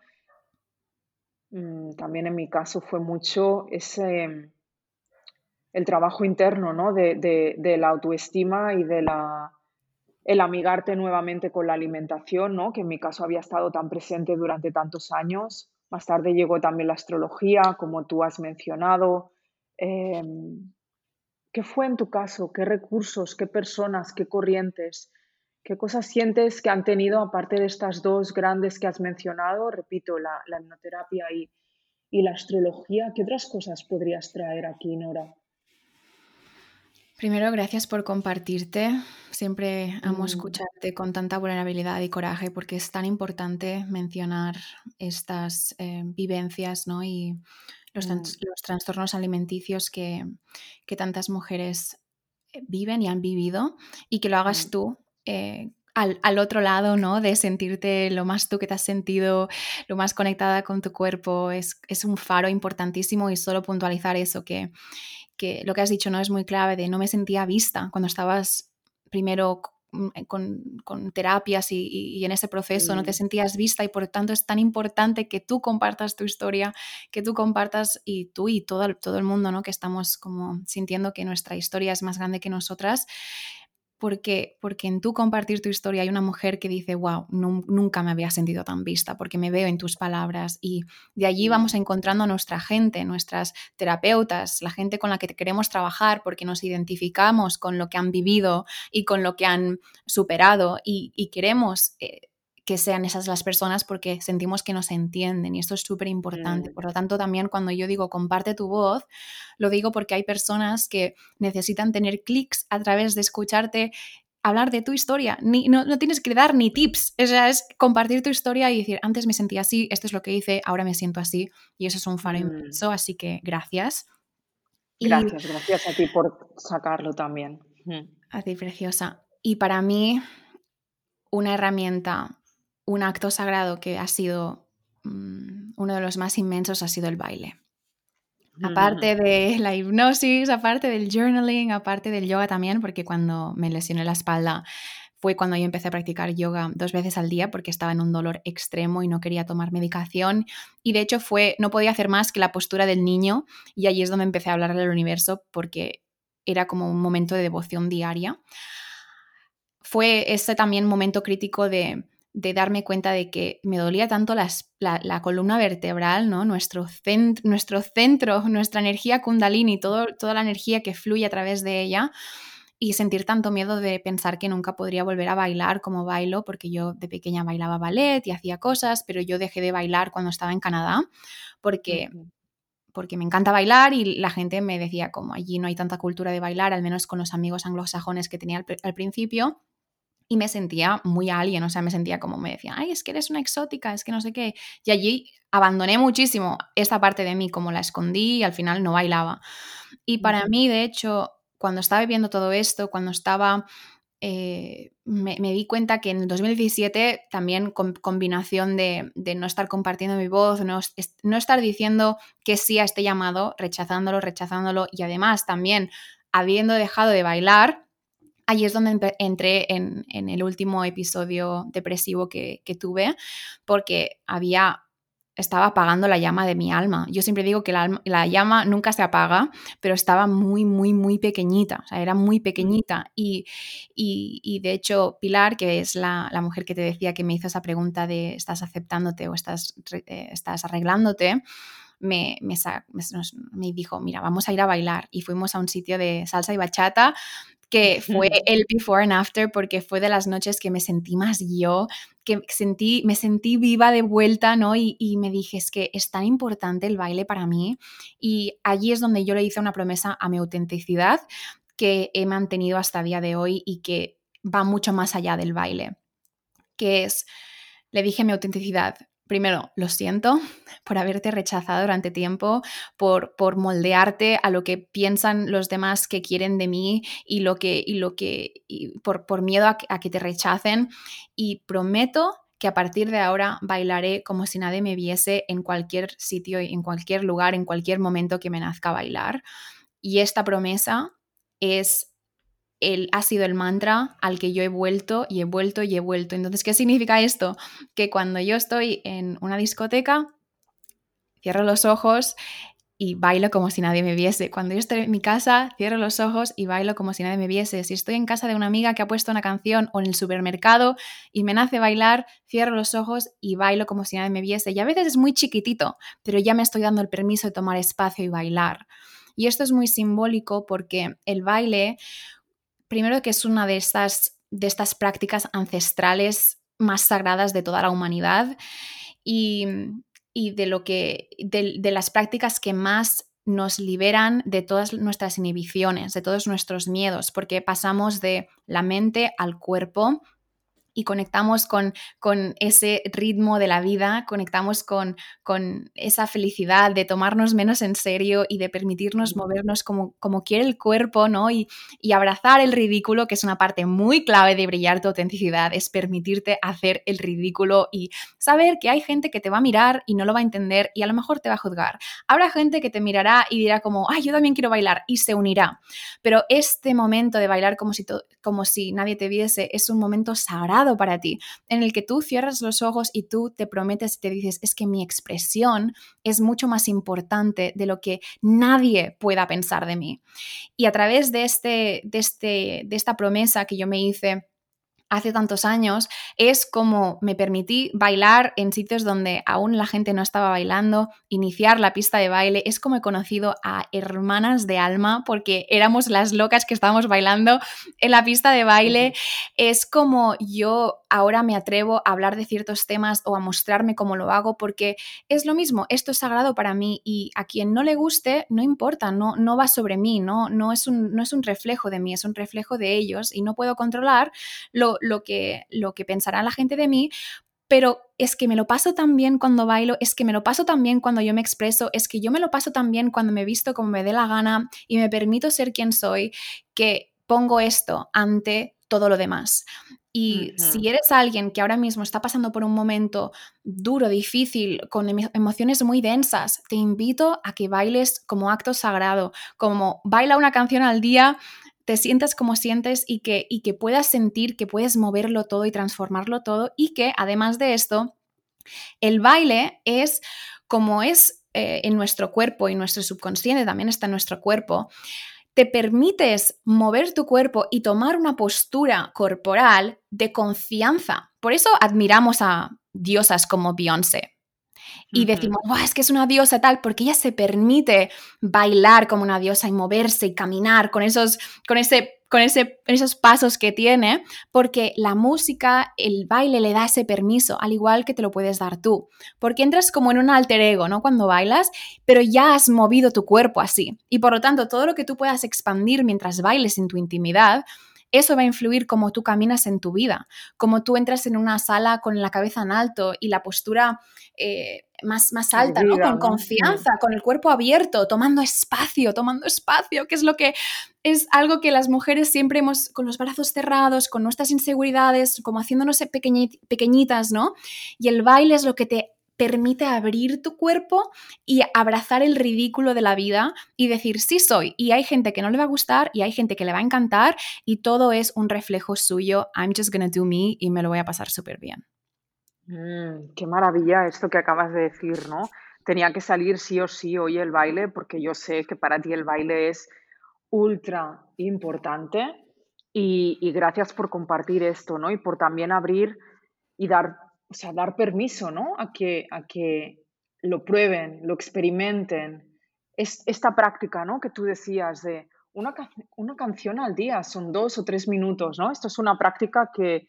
Mm, también en mi caso fue mucho ese el trabajo interno, ¿no? De, la autoestima y de la, el amigarte nuevamente con la alimentación, ¿no? Que en mi caso había estado tan presente durante tantos años. Más tarde llegó también la astrología, como tú has mencionado. Em, ¿Qué fue en tu caso? ¿Qué recursos, qué personas, qué corrientes, qué cosas sientes que han tenido, aparte de estas dos grandes que has mencionado? Repito, la, la y, y la astrología. ¿Qué otras cosas podrías traer aquí, Nora? Primero, gracias por compartirte. Siempre amo Mm, escucharte con tanta vulnerabilidad y coraje porque es tan importante mencionar estas eh, vivencias ¿no? y los, mm, los trastornos alimenticios que, que tantas mujeres eh, viven y han vivido y que lo hagas mm, tú. eh, al, al otro lado, ¿no? De sentirte lo más tú que te has sentido, lo más conectada con tu cuerpo, es, es un faro importantísimo y solo puntualizar eso, que que lo que has dicho no es muy clave de no me sentía vista cuando estabas primero mm, con, con terapias y, y, en ese proceso no te sentías vista y por tanto es tan importante que tú compartas tu historia, que tú compartas y tú y todo, todo el mundo, ¿no? Que estamos como sintiendo que nuestra historia es más grande que nosotras, porque, porque en tu compartir tu historia hay una mujer que dice, wow, nunca me había sentido tan vista, porque me veo en tus palabras y de allí vamos encontrando a nuestra gente, nuestras terapeutas, la gente con la que queremos trabajar porque nos identificamos con lo que han vivido y con lo que han superado y, y queremos... Eh, que sean esas las personas porque sentimos que nos entienden y esto es súper importante. mm, Por lo tanto, también cuando yo digo comparte tu voz, lo digo porque hay personas que necesitan tener clics a través de escucharte hablar de tu historia. Ni, no, no, tienes que dar ni tips. O sea, es compartir tu historia y decir, antes me sentía así, esto es lo que hice, ahora me siento así. Y eso es un faro mm. inmenso, así que gracias. Gracias, y, gracias a ti por sacarlo también. Mm. A ti, preciosa. Y para mí, una herramienta un acto sagrado que ha sido um, uno de los más inmensos ha sido el baile. Aparte de la hipnosis, aparte del journaling, aparte del yoga también, porque cuando me lesioné la espalda fue cuando yo empecé a practicar yoga dos veces al día porque estaba en un dolor extremo y no quería tomar medicación. Y de hecho fue, no podía hacer más que la postura del niño y allí es donde empecé a hablar del universo porque era como un momento de devoción diaria. Fue ese también momento crítico de de darme cuenta de que me dolía tanto la, la, columna vertebral, ¿no? nuestro, cent, nuestro centro, nuestra energía kundalini, todo, toda la energía que fluye a través de ella y sentir tanto miedo de pensar que nunca podría volver a bailar como bailo, porque yo de pequeña bailaba ballet y hacía cosas, pero yo dejé de bailar cuando estaba en Canadá porque... Porque me encanta bailar y la gente me decía como allí no hay tanta cultura de bailar, al menos con los amigos anglosajones que tenía al, al principio, y me sentía muy alien, o sea, me sentía como me decía, ay, es que eres una exótica, es que no sé qué. Y allí abandoné muchísimo esta parte de mí, como la escondí y al final no bailaba. Y para mí, de hecho, cuando estaba viviendo todo esto, cuando estaba... Eh, me, me, di cuenta que en el 2017 también con combinación de, de, no estar compartiendo mi voz, no, no estar diciendo que sí a este llamado, rechazándolo, rechazándolo y además también habiendo dejado de bailar, Allí es donde entré en, el último episodio depresivo que, tuve, porque había, estaba apagando la llama de mi alma. Yo siempre digo que la, la, llama nunca se apaga, pero estaba muy, muy, muy pequeñita, era muy pequeñita. Y, de hecho, Pilar, que es la, mujer que te decía que me hizo esa pregunta de ¿estás aceptándote o estás, eh, estás arreglándote? Me, me, me, dijo, mira, vamos a ir a bailar. Y fuimos a un sitio de salsa y bachata que fue el before and after porque fue de las noches que me sentí más yo, que sentí, me sentí viva de vuelta, ¿no? Y, y, me dije, es que es tan importante el baile para mí. Y allí es donde yo le hice una promesa a mi autenticidad que he mantenido hasta el día de hoy y que va mucho más allá del baile, que es, le dije a mi autenticidad, primero, lo siento por haberte rechazado durante tiempo, por, por, moldearte a lo que piensan los demás que quieren de mí y lo que, y lo que y por, miedo a a que te rechacen. Y prometo que a partir de ahora bailaré como si nadie me viese en cualquier sitio, en cualquier lugar, en cualquier momento que me nazca bailar. Y esta promesa es el, ha sido el mantra al que yo he vuelto y he vuelto y he vuelto. Entonces, ¿qué significa esto? Que cuando yo estoy en una discoteca, cierro los ojos y bailo como si nadie me viese. Cuando yo estoy en mi casa, cierro los ojos y bailo como si nadie me viese. Si estoy en casa de una amiga que ha puesto una canción o en el supermercado y me nace bailar, cierro los ojos y bailo como si nadie me viese. Y a veces es muy chiquitito, pero ya me estoy dando el permiso de tomar espacio y bailar. Y esto es muy simbólico porque el baile, primero que es una de estas, de estas prácticas ancestrales más sagradas de toda la humanidad y y de lo que de, las prácticas que más nos liberan de todas nuestras inhibiciones, de todos nuestros miedos, porque pasamos de la mente al cuerpo y conectamos con, con, ese ritmo de la vida, conectamos con, con, esa felicidad de tomarnos menos en serio y de permitirnos movernos como, como quiere el cuerpo, ¿no? Y, y, abrazar el ridículo, que es una parte muy clave de brillar tu autenticidad, es permitirte hacer el ridículo y saber que hay gente que te va a mirar y no lo va a entender y a lo mejor te va a juzgar. Habrá gente que te mirará y dirá como, ay, yo también quiero bailar y se unirá. Pero este momento de bailar como si, como si nadie te viese es un momento sagrado para ti, en el que tú cierras los ojos y tú te prometes y te dices, es que mi expresión es mucho más importante de lo que nadie pueda pensar de mí. Y a través de, este, de, este, de esta promesa que yo me hice, hace tantos años, es como me permití bailar en sitios donde aún la gente no estaba bailando, iniciar la pista de baile, es como he conocido a hermanas de alma porque éramos las locas que estábamos bailando en la pista de baile, es como yo ahora me atrevo a hablar de ciertos temas o a mostrarme cómo lo hago porque es lo mismo, esto es sagrado para mí y a quien no le guste, no importa, no, no va sobre mí, no, no, es un, no es un reflejo de mí, es un reflejo de ellos y no puedo controlar lo, lo, que, lo que pensará la gente de mí, pero es que me lo paso tan bien cuando bailo, es que me lo paso tan bien cuando yo me expreso, es que yo me lo paso tan bien cuando me visto como me dé la gana y me permito ser quien soy, que pongo esto ante todo lo demás. Y si eres alguien que ahora mismo está pasando por un momento duro, difícil, con emociones muy densas, te invito a que bailes como acto sagrado, como baila una canción al día te sientas como sientes y que, y que puedas sentir que puedes moverlo todo y transformarlo todo y que además de esto, el baile es como es eh, en nuestro cuerpo y nuestro subconsciente también está en nuestro cuerpo, te permites mover tu cuerpo y tomar una postura corporal de confianza. Por eso admiramos a diosas como Beyoncé, y decimos, es que es una diosa tal, porque ella se permite bailar como una diosa y moverse y caminar con esos, con ese con ese, esos pasos que tiene, porque la música, el baile le da ese permiso, al igual que te lo puedes dar tú, porque entras como en un alter ego, ¿no? Cuando bailas, pero ya has movido tu cuerpo así, y por lo tanto todo lo que tú puedas expandir mientras bailes en tu intimidad, eso va a influir cómo tú caminas en tu vida, cómo tú entras en una sala con la cabeza en alto y la postura eh, más, más alta, ¿no? Con confianza, con el cuerpo abierto, tomando espacio, tomando espacio, que es lo que es algo que las mujeres siempre hemos, con los brazos cerrados, con nuestras inseguridades, como haciéndonos pequeñitas, ¿no? Y el baile es lo que te permite abrir tu cuerpo y abrazar el ridículo de la vida y decir, sí soy. Y hay gente que no le va a gustar y hay gente que le va a encantar y todo es un reflejo suyo. I'm just gonna do me y me lo voy a pasar súper bien. Mm, qué maravilla esto que acabas de decir, ¿no? Tenía que salir sí o sí hoy el baile porque yo sé que para ti el baile es ultra importante y, y gracias por compartir esto, ¿no? Y por también abrir y dar o sea, dar permiso, ¿no? A que, a que lo prueben, lo experimenten. Es esta práctica, ¿no? Que tú decías de una, una canción al día, son dos o tres minutos, ¿no? Esto es una práctica que,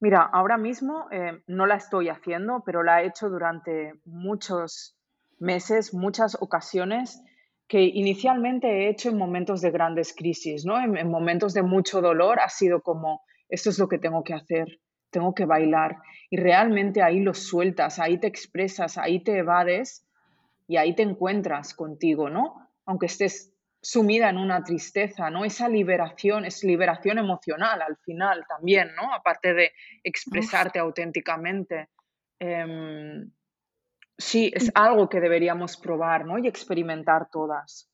mira, ahora mismo eh, no la estoy haciendo, pero la he hecho durante muchos meses, muchas ocasiones que inicialmente he hecho en momentos de grandes crisis, ¿no? En, en momentos de mucho dolor ha sido como, esto es lo que tengo que hacer, tengo que bailar. Y realmente ahí lo sueltas, ahí te expresas, ahí te evades y ahí te encuentras contigo, ¿no? Aunque estés sumida en una tristeza, ¿no? Esa liberación, es liberación emocional al final también, ¿no? Aparte de expresarte auténticamente. Em, sí, es algo que deberíamos probar, ¿no? Y experimentar todas.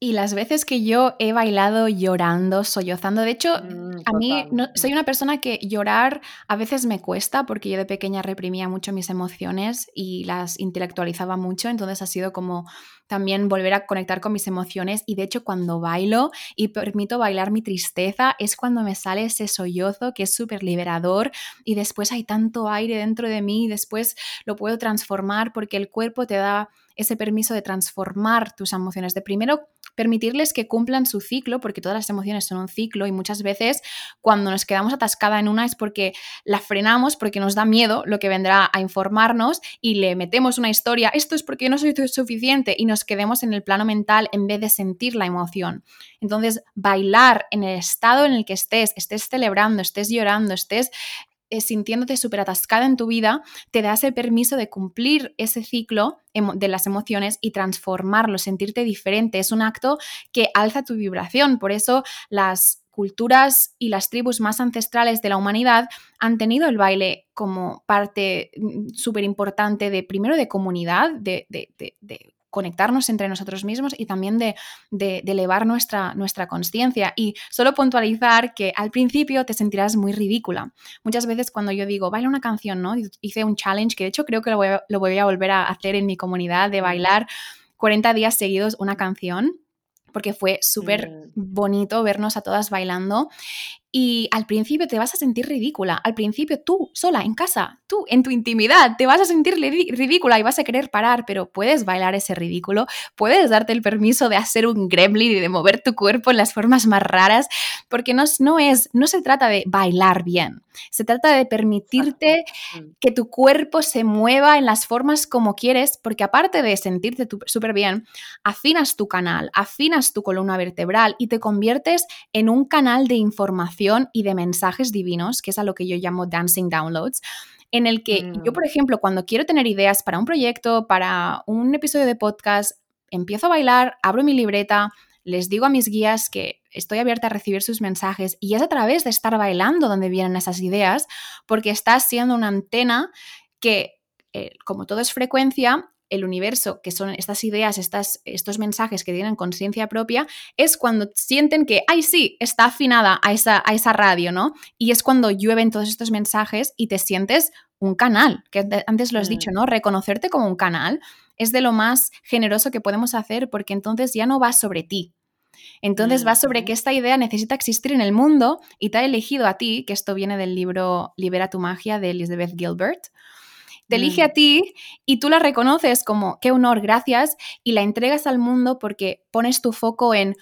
Y las veces que yo he bailado llorando, sollozando, de hecho, Mm, a mí no, soy una persona que llorar a veces me cuesta porque yo de pequeña reprimía mucho mis emociones y las intelectualizaba mucho, entonces ha sido como también volver a conectar con mis emociones y de hecho cuando bailo y permito bailar mi tristeza es cuando me sale ese sollozo que es súper liberador y después hay tanto aire dentro de mí y después lo puedo transformar porque el cuerpo te da ese permiso de transformar tus emociones, de primero permitirles que cumplan su ciclo, porque todas las emociones son un ciclo y muchas veces cuando nos quedamos atascada en una es porque la frenamos, porque nos da miedo lo que vendrá a informarnos y le metemos una historia, esto es porque no soy suficiente y nos quedemos en el plano mental en vez de sentir la emoción. Entonces, bailar en el estado en el que estés, estés celebrando, estés llorando, estés sintiéndote súper atascada en tu vida, te das el permiso de cumplir ese ciclo de las emociones y transformarlo, sentirte diferente. Es un acto que alza tu vibración. Por eso las culturas y las tribus más ancestrales de la humanidad han tenido el baile como parte mm, súper importante de, primero, de comunidad, de, de, de conectarnos entre nosotros mismos y también de, de, de elevar nuestra, nuestra conciencia. Y solo puntualizar que al principio te sentirás muy ridícula. Muchas veces cuando yo digo, baila una canción, ¿no? Hice un challenge que de hecho creo que lo voy a, lo voy a volver a hacer en mi comunidad de bailar 40 días seguidos una canción porque fue súper bonito vernos a todas bailando y al principio te vas a sentir ridícula. Al principio tú, sola, en casa, tú, en tu intimidad, te vas a sentir ridícula y vas a querer parar, pero puedes bailar ese ridículo, puedes darte el permiso de hacer un gremlin y de mover tu cuerpo en las formas más raras, porque no, no, es, no se trata de bailar bien, se trata de permitirte mm. que tu cuerpo se mueva en las formas como quieres, porque aparte de sentirte súper bien, afinas tu canal, afinas tu columna vertebral y te conviertes en un canal de información y de mensajes divinos, que es a lo que yo llamo dancing downloads, en el que yo, mm. por ejemplo, cuando quiero tener ideas para un proyecto, para un episodio de podcast, empiezo a bailar, abro mi libreta, les digo a mis guías que estoy abierta a recibir sus mensajes y es a través de estar bailando donde vienen esas ideas, porque estás siendo una antena que, eh, como todo es frecuencia, el universo, que son estas ideas, estas, estos mensajes que tienen conciencia propia, es cuando sienten que, ay, sí, está afinada a esa, a esa radio, ¿no? Y es cuando llueven todos estos mensajes y te sientes un canal, que antes lo has dicho, mm. ¿no? Reconocerte como un canal es de lo más generoso que podemos hacer porque entonces ya no va sobre ti. Entonces va sobre que esta idea necesita existir en el mundo y te ha elegido a ti, que esto viene del libro Libera tu magia de Elizabeth Gilbert te elige a mm. ti y tú la reconoces como qué honor, gracias, y la entregas al mundo porque pones tu foco en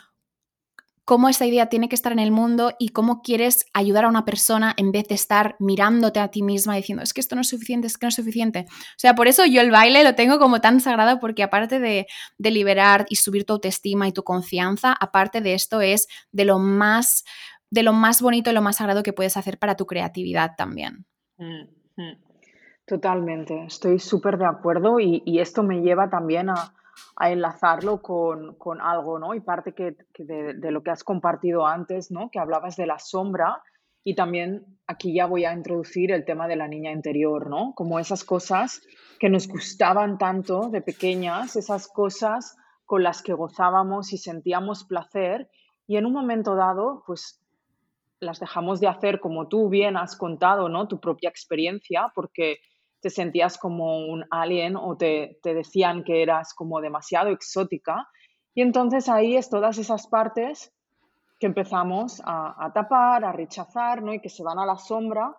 cómo esa idea tiene que estar en el mundo y cómo quieres ayudar a una persona en vez de estar mirándote a ti misma diciendo, es que esto no es suficiente, es que no es suficiente. O sea, por eso yo el baile lo tengo como tan sagrado porque aparte de, de liberar y subir tu autoestima y tu confianza, aparte de esto es de lo más, de lo más bonito y lo más sagrado que puedes hacer para tu creatividad también. Mm, mm. Totalmente, estoy súper de acuerdo y, esto me lleva también a, enlazarlo con, algo, ¿no? Y parte que, de, lo que has compartido antes, ¿no? Que hablabas de la sombra y también aquí ya voy a introducir el tema de la niña interior, ¿no? Como esas cosas que nos gustaban tanto de pequeñas, esas cosas con las que gozábamos y sentíamos placer y en un momento dado, pues las dejamos de hacer como tú bien has contado, ¿no? Tu propia experiencia, porque te sentías como un alien o te, decían que eras como demasiado exótica. Y entonces ahí es todas esas partes que empezamos a, tapar, a rechazar, ¿no? Y que se van a la sombra.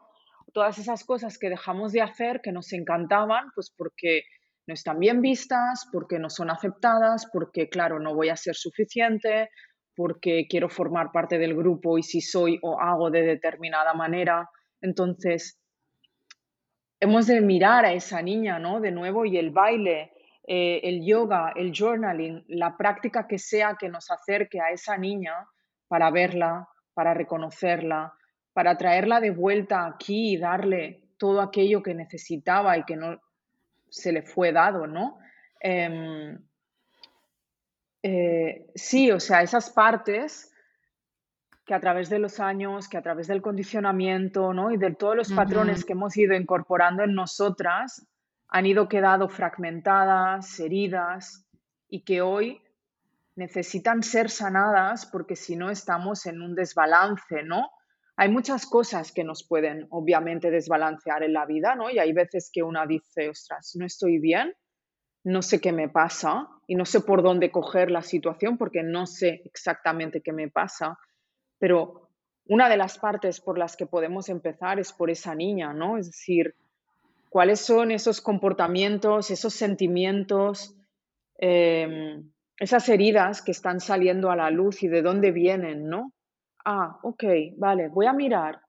Todas esas cosas que dejamos de hacer, que nos encantaban, pues porque no están bien vistas, porque no son aceptadas, porque, claro, no voy a ser suficiente, porque quiero formar parte del grupo y si soy o hago de determinada manera. Entonces, hemos de mirar a esa niña, ¿no? De nuevo, y el baile, eh, el yoga, el journaling, la práctica que sea que nos acerque a esa niña para verla, para reconocerla, para traerla de vuelta aquí y darle todo aquello que necesitaba y que no se le fue dado, ¿no? Em, eh, sí, o sea, esas partes que a través de los años, que a través del condicionamiento ¿no? y de todos los patrones que hemos ido incorporando en nosotras, han ido quedando fragmentadas, heridas, y que hoy necesitan ser sanadas porque si no estamos en un desbalance, ¿no? Hay muchas cosas que nos pueden obviamente desbalancear en la vida, ¿no? Y hay veces que una dice, ostras, no estoy bien, no sé qué me pasa y no sé por dónde coger la situación porque no sé exactamente qué me pasa, pero una de las partes por las que podemos empezar es por esa niña, ¿no? Es decir, cuáles son esos comportamientos, esos sentimientos, em, esas heridas que están saliendo a la luz y de dónde vienen, ¿no? Ah, ok, vale, voy a mirar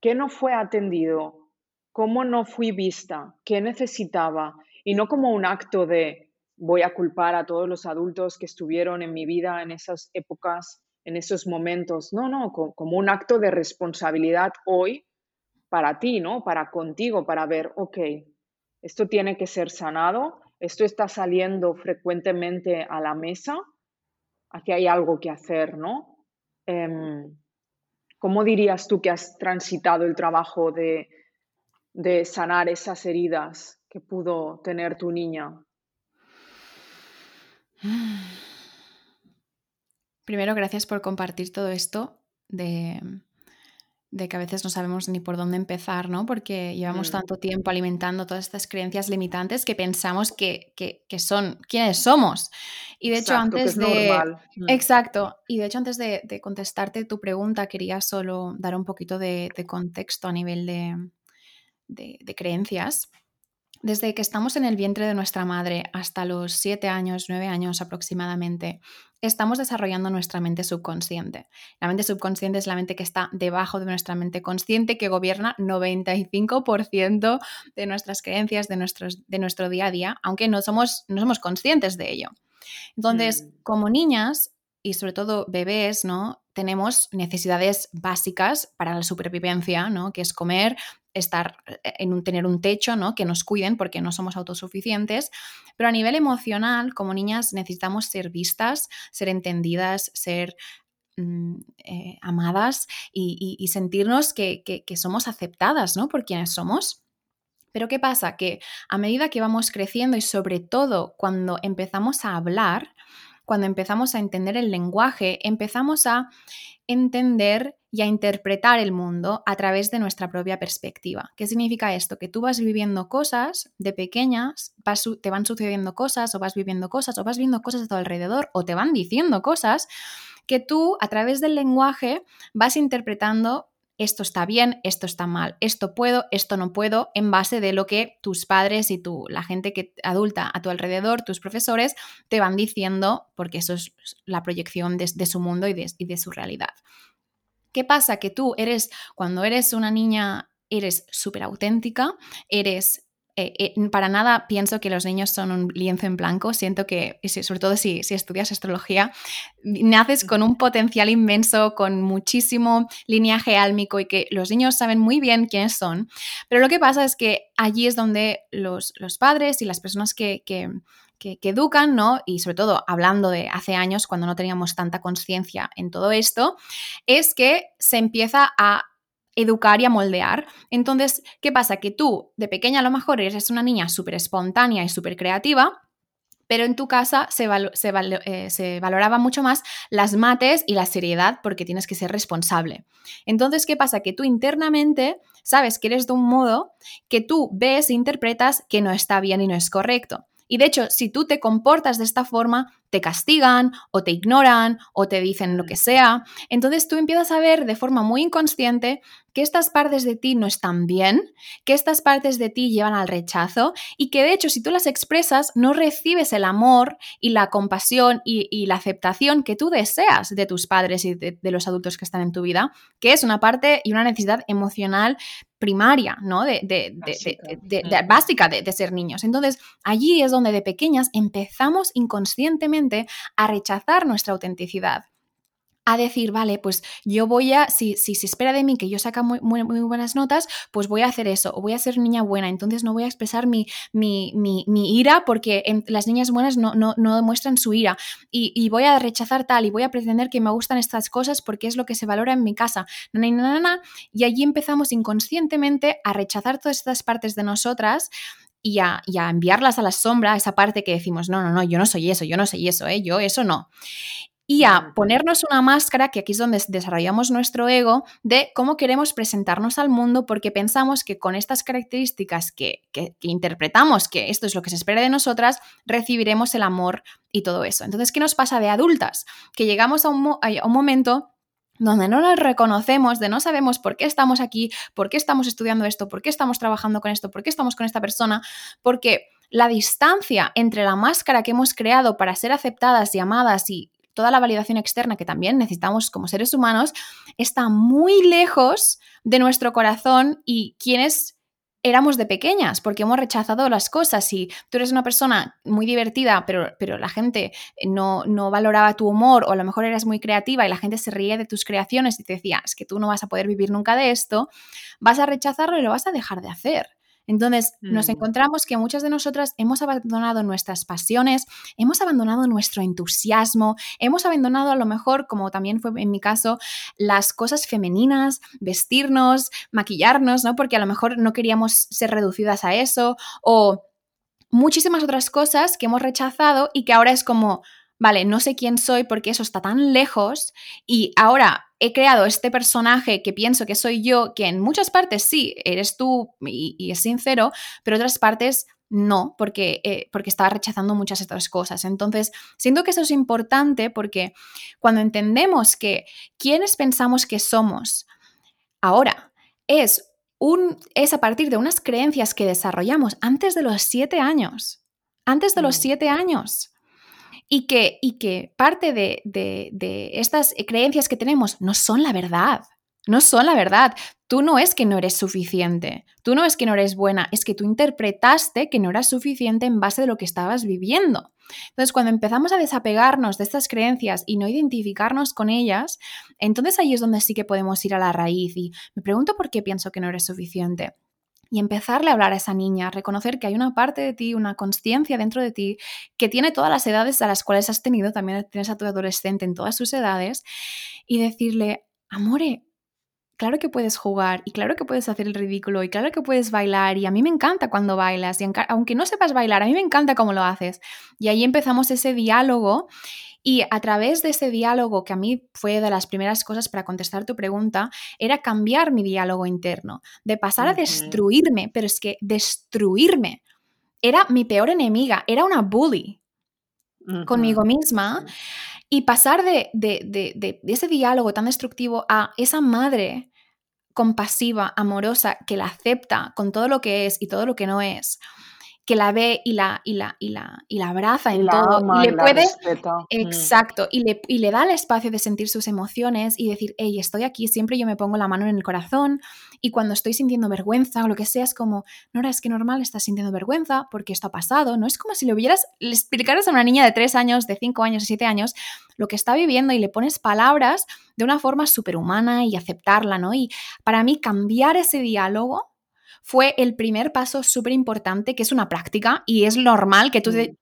qué no fue atendido, cómo no fui vista, qué necesitaba, y no como un acto de voy a culpar a todos los adultos que estuvieron en mi vida en esas épocas, en esos momentos, no, no, como un acto de responsabilidad hoy para ti, ¿no? Para contigo, para ver, ok, esto tiene que ser sanado, esto está saliendo frecuentemente a la mesa, aquí hay algo que hacer, ¿no? Em, ¿Cómo dirías tú que has transitado el trabajo de, de sanar esas heridas que pudo tener tu niña? Primero, gracias por compartir todo esto de, de que a veces no sabemos ni por dónde empezar, ¿no? Porque llevamos mm. tanto tiempo alimentando todas estas creencias limitantes que pensamos que, son quienes somos. Y de hecho, antes de. Mm. Exacto. Y de hecho, antes de, contestarte tu pregunta, quería solo dar un poquito de, contexto a nivel de creencias. Desde que estamos en el vientre de nuestra madre hasta los siete años, nueve años aproximadamente, estamos desarrollando nuestra mente subconsciente. La mente subconsciente es la mente que está debajo de nuestra mente consciente, que gobierna 95% de nuestras creencias, de, nuestros, de nuestro día a día, aunque no somos, no somos conscientes de ello. Entonces, mm. como niñas y sobre todo bebés, ¿no? Tenemos necesidades básicas para la supervivencia, ¿no? Que es comer, estar eh, en tener un techo, ¿no? Que nos cuiden porque no somos autosuficientes. Pero a nivel emocional, como niñas, necesitamos ser vistas, ser entendidas, ser mm, eh, amadas y, sentirnos que, que, somos aceptadas, ¿no? Por quienes somos. Pero ¿qué pasa? Que a medida que vamos creciendo y sobre todo cuando empezamos a hablar, cuando empezamos a entender el lenguaje, empezamos a entender y a interpretar el mundo a través de nuestra propia perspectiva. ¿Qué significa esto? Que tú vas viviendo cosas de pequeñas, te van sucediendo cosas o vas viviendo cosas o vas viendo cosas a tu alrededor o te van diciendo cosas que tú a través del lenguaje vas interpretando esto está bien, esto está mal, esto puedo, esto no puedo, en base de lo que tus padres y tu, la gente que adulta a tu alrededor, tus profesores, te van diciendo, porque eso es la proyección de, su mundo y de, y de su realidad. ¿Qué pasa? Que tú eres, cuando eres una niña, eres súper auténtica, eres eh, eh, para nada pienso que los niños son un lienzo en blanco. Siento que, sobre todo si, estudias astrología, naces con un potencial inmenso, con muchísimo lineaje álmico y que los niños saben muy bien quiénes son. Pero lo que pasa es que allí es donde los, padres y las personas que, que educan, ¿no? Y sobre todo hablando de hace años, cuando no teníamos tanta conciencia en todo esto, es que se empieza a educar y a moldear. Entonces, ¿qué pasa? Que tú de pequeña a lo mejor eres una niña súper espontánea y súper creativa, pero en tu casa se, eh, se, valoraba mucho más las mates y la seriedad porque tienes que ser responsable. Entonces, ¿qué pasa? Que tú internamente sabes que eres de un modo que tú ves e interpretas que no está bien y no es correcto. Y de hecho, si tú te comportas de esta forma, te castigan o te ignoran o te dicen lo que sea. Entonces tú empiezas a ver de forma muy inconsciente que estas partes de ti no están bien, que estas partes de ti llevan al rechazo y que de hecho si tú las expresas no recibes el amor y la compasión y, la aceptación que tú deseas de tus padres y de, los adultos que están en tu vida, que es una parte y una necesidad emocional primaria, ¿no? De, de, básica de ser niños. Entonces, allí es donde de pequeñas empezamos inconscientemente a rechazar nuestra autenticidad. A decir, vale, pues yo voy a, si, si se espera de mí que yo saca muy, muy, buenas notas, pues voy a hacer eso, o voy a ser niña buena, entonces no voy a expresar mi, mi, mi, ira porque las niñas buenas no, no, no demuestran su ira, y, voy a rechazar tal, y voy a pretender que me gustan estas cosas porque es lo que se valora en mi casa, y allí empezamos inconscientemente a rechazar todas estas partes de nosotras y a, enviarlas a la sombra, esa parte que decimos, no, no, no, yo no soy eso, yo no soy eso, ¿eh? yo eso no y a ponernos una máscara, que aquí es donde desarrollamos nuestro ego, de cómo queremos presentarnos al mundo porque pensamos que con estas características que, interpretamos que esto es lo que se espera de nosotras, recibiremos el amor y todo eso. Entonces, ¿qué nos pasa de adultas? Que llegamos a un, a un momento donde no nos reconocemos, de no sabemos por qué estamos aquí, por qué estamos estudiando esto, por qué estamos trabajando con esto, por qué estamos con esta persona, porque la distancia entre la máscara que hemos creado para ser aceptadas y amadas y toda la validación externa que también necesitamos como seres humanos, está muy lejos de nuestro corazón y quienes éramos de pequeñas, porque hemos rechazado las cosas. Y tú eres una persona muy divertida, pero, pero la gente no, no, valoraba tu humor, o a lo mejor eras muy creativa y la gente se reía de tus creaciones y te decía, es que tú no vas a poder vivir nunca de esto, vas a rechazarlo y lo vas a dejar de hacer. Entonces, nos mm. encontramos que muchas de nosotras hemos abandonado nuestras pasiones, hemos abandonado nuestro entusiasmo, hemos abandonado a lo mejor, como también fue en mi caso, las cosas femeninas, vestirnos, maquillarnos, ¿no? Porque a lo mejor no queríamos ser reducidas a eso o muchísimas otras cosas que hemos rechazado y que ahora es como, vale, no sé quién soy porque eso está tan lejos y ahora he creado este personaje que pienso que soy yo, que en muchas partes sí, eres tú y, es sincero, pero otras partes no, porque, eh, porque estaba rechazando muchas otras cosas. Entonces, siento que eso es importante porque cuando entendemos que quienes pensamos que somos ahora es, un, es a partir de unas creencias que desarrollamos antes de los siete años, antes de los siete años y que, y que parte de, de, estas creencias que tenemos no son la verdad. No son la verdad. Tú no es que no eres suficiente, tú no es que no eres buena, es que tú interpretaste que no eras suficiente en base de lo que estabas viviendo. Entonces, cuando empezamos a desapegarnos de estas creencias y no identificarnos con ellas, entonces ahí es donde sí que podemos ir a la raíz y me pregunto por qué pienso que no eres suficiente y empezarle a hablar a esa niña, reconocer que hay una parte de ti, una conciencia dentro de ti que tiene todas las edades a las cuales has tenido, también tienes a tu adolescente en todas sus edades, y decirle, amore, claro que puedes jugar y claro que puedes hacer el ridículo y claro que puedes bailar y a mí me encanta cuando bailas y aunque no sepas bailar, a mí me encanta cómo lo haces. Y ahí empezamos ese diálogo y a través de ese diálogo, que a mí fue de las primeras cosas para contestar tu pregunta, era cambiar mi diálogo interno, de pasar a destruirme, pero es que destruirme. Era mi peor enemiga, era una bully conmigo misma. Y pasar de, de, ese diálogo tan destructivo a esa madre compasiva, amorosa, que la acepta con todo lo que es y todo lo que no es, que la ve y la, y la, y la, y la abraza en todo. y le puede. Mm. Exacto. Y le, y le da el espacio de sentir sus emociones y decir, hey, estoy aquí, siempre yo me pongo la mano en el corazón. Y cuando estoy sintiendo vergüenza o lo que sea, es como, Nora, es que normal estás sintiendo vergüenza porque esto ha pasado. No es como si le hubieras, le explicaras a una niña de 3 años, de 5 años, de 7 años, lo que está viviendo y le pones palabras de una forma superhumana y aceptarla, ¿no? Y para mí cambiar ese diálogo fue el primer paso súper importante, que es una práctica y es normal que tú mm.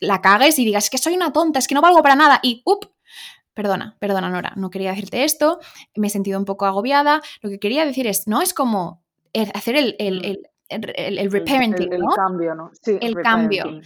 la cagues y digas que soy una tonta, es que no valgo para nada y ¡up! Perdona, perdona Nora, no quería decirte esto, me he sentido un poco agobiada. Lo que quería decir es, no es como hacer el, el, mm. el, el, reparenting, ¿no? El, cambio, ¿no? Sí, el, cambio.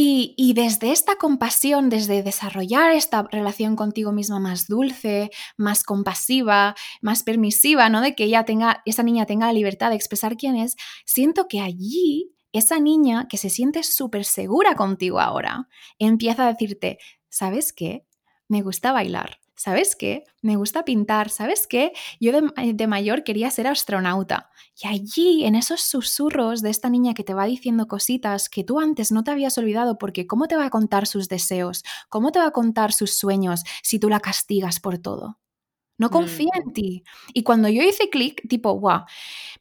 Y, desde esta compasión, desde desarrollar esta relación contigo misma más dulce, más compasiva, más permisiva, ¿no? De que tenga, esa niña tenga la libertad de expresar quién es, siento que allí esa niña que se siente súper segura contigo ahora, empieza a decirte, ¿sabes qué? Me gusta bailar. ¿Sabes qué? Me gusta pintar, ¿sabes qué? Yo eh, de, mayor quería ser astronauta. Y allí, en esos susurros de esta niña que te va diciendo cositas que tú antes no te habías olvidado, porque ¿cómo te va a contar sus deseos? ¿Cómo te va a contar sus sueños si tú la castigas por todo? No confía en ti. Y cuando yo hice clic, tipo, wow,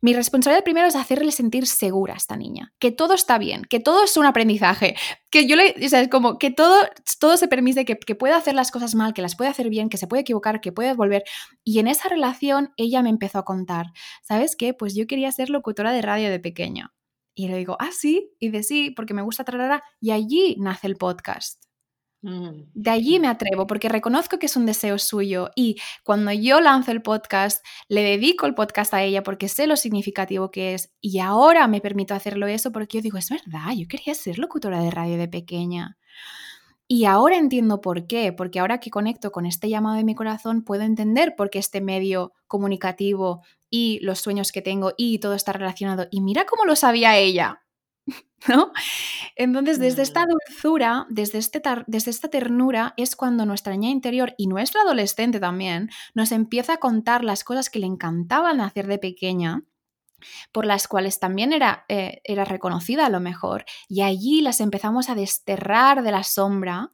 mi responsabilidad primero es hacerle sentir segura a esta niña, que todo está bien, que todo es un aprendizaje, que yo le, o sea, es como que todo, todo se permite, que, que puede hacer las cosas mal, que las puede hacer bien, que se puede equivocar, que puede volver. Y en esa relación ella me empezó a contar, ¿sabes qué? Pues yo quería ser locutora de radio de pequeña. Y le digo, ah, sí, y de sí, porque me gusta trarara. Y allí nace el podcast. De allí me atrevo, porque reconozco que es un deseo suyo y cuando yo lanzo el podcast, le dedico el podcast a ella porque sé lo significativo que es y ahora me permito hacerlo eso porque yo digo, es verdad, yo quería ser locutora de radio de pequeña. Y ahora entiendo por qué, porque ahora que conecto con este llamado de mi corazón, puedo entender por qué este medio comunicativo y los sueños que tengo y todo está relacionado. Y mira cómo lo sabía ella, ¿no? Entonces, desde esta mm. dulzura, desde, este desde esta ternura, es cuando nuestra niña interior y nuestra adolescente también nos empieza a contar las cosas que le encantaban hacer de pequeña por las cuales también era, eh, era reconocida a lo mejor, y allí las empezamos a desterrar de la sombra,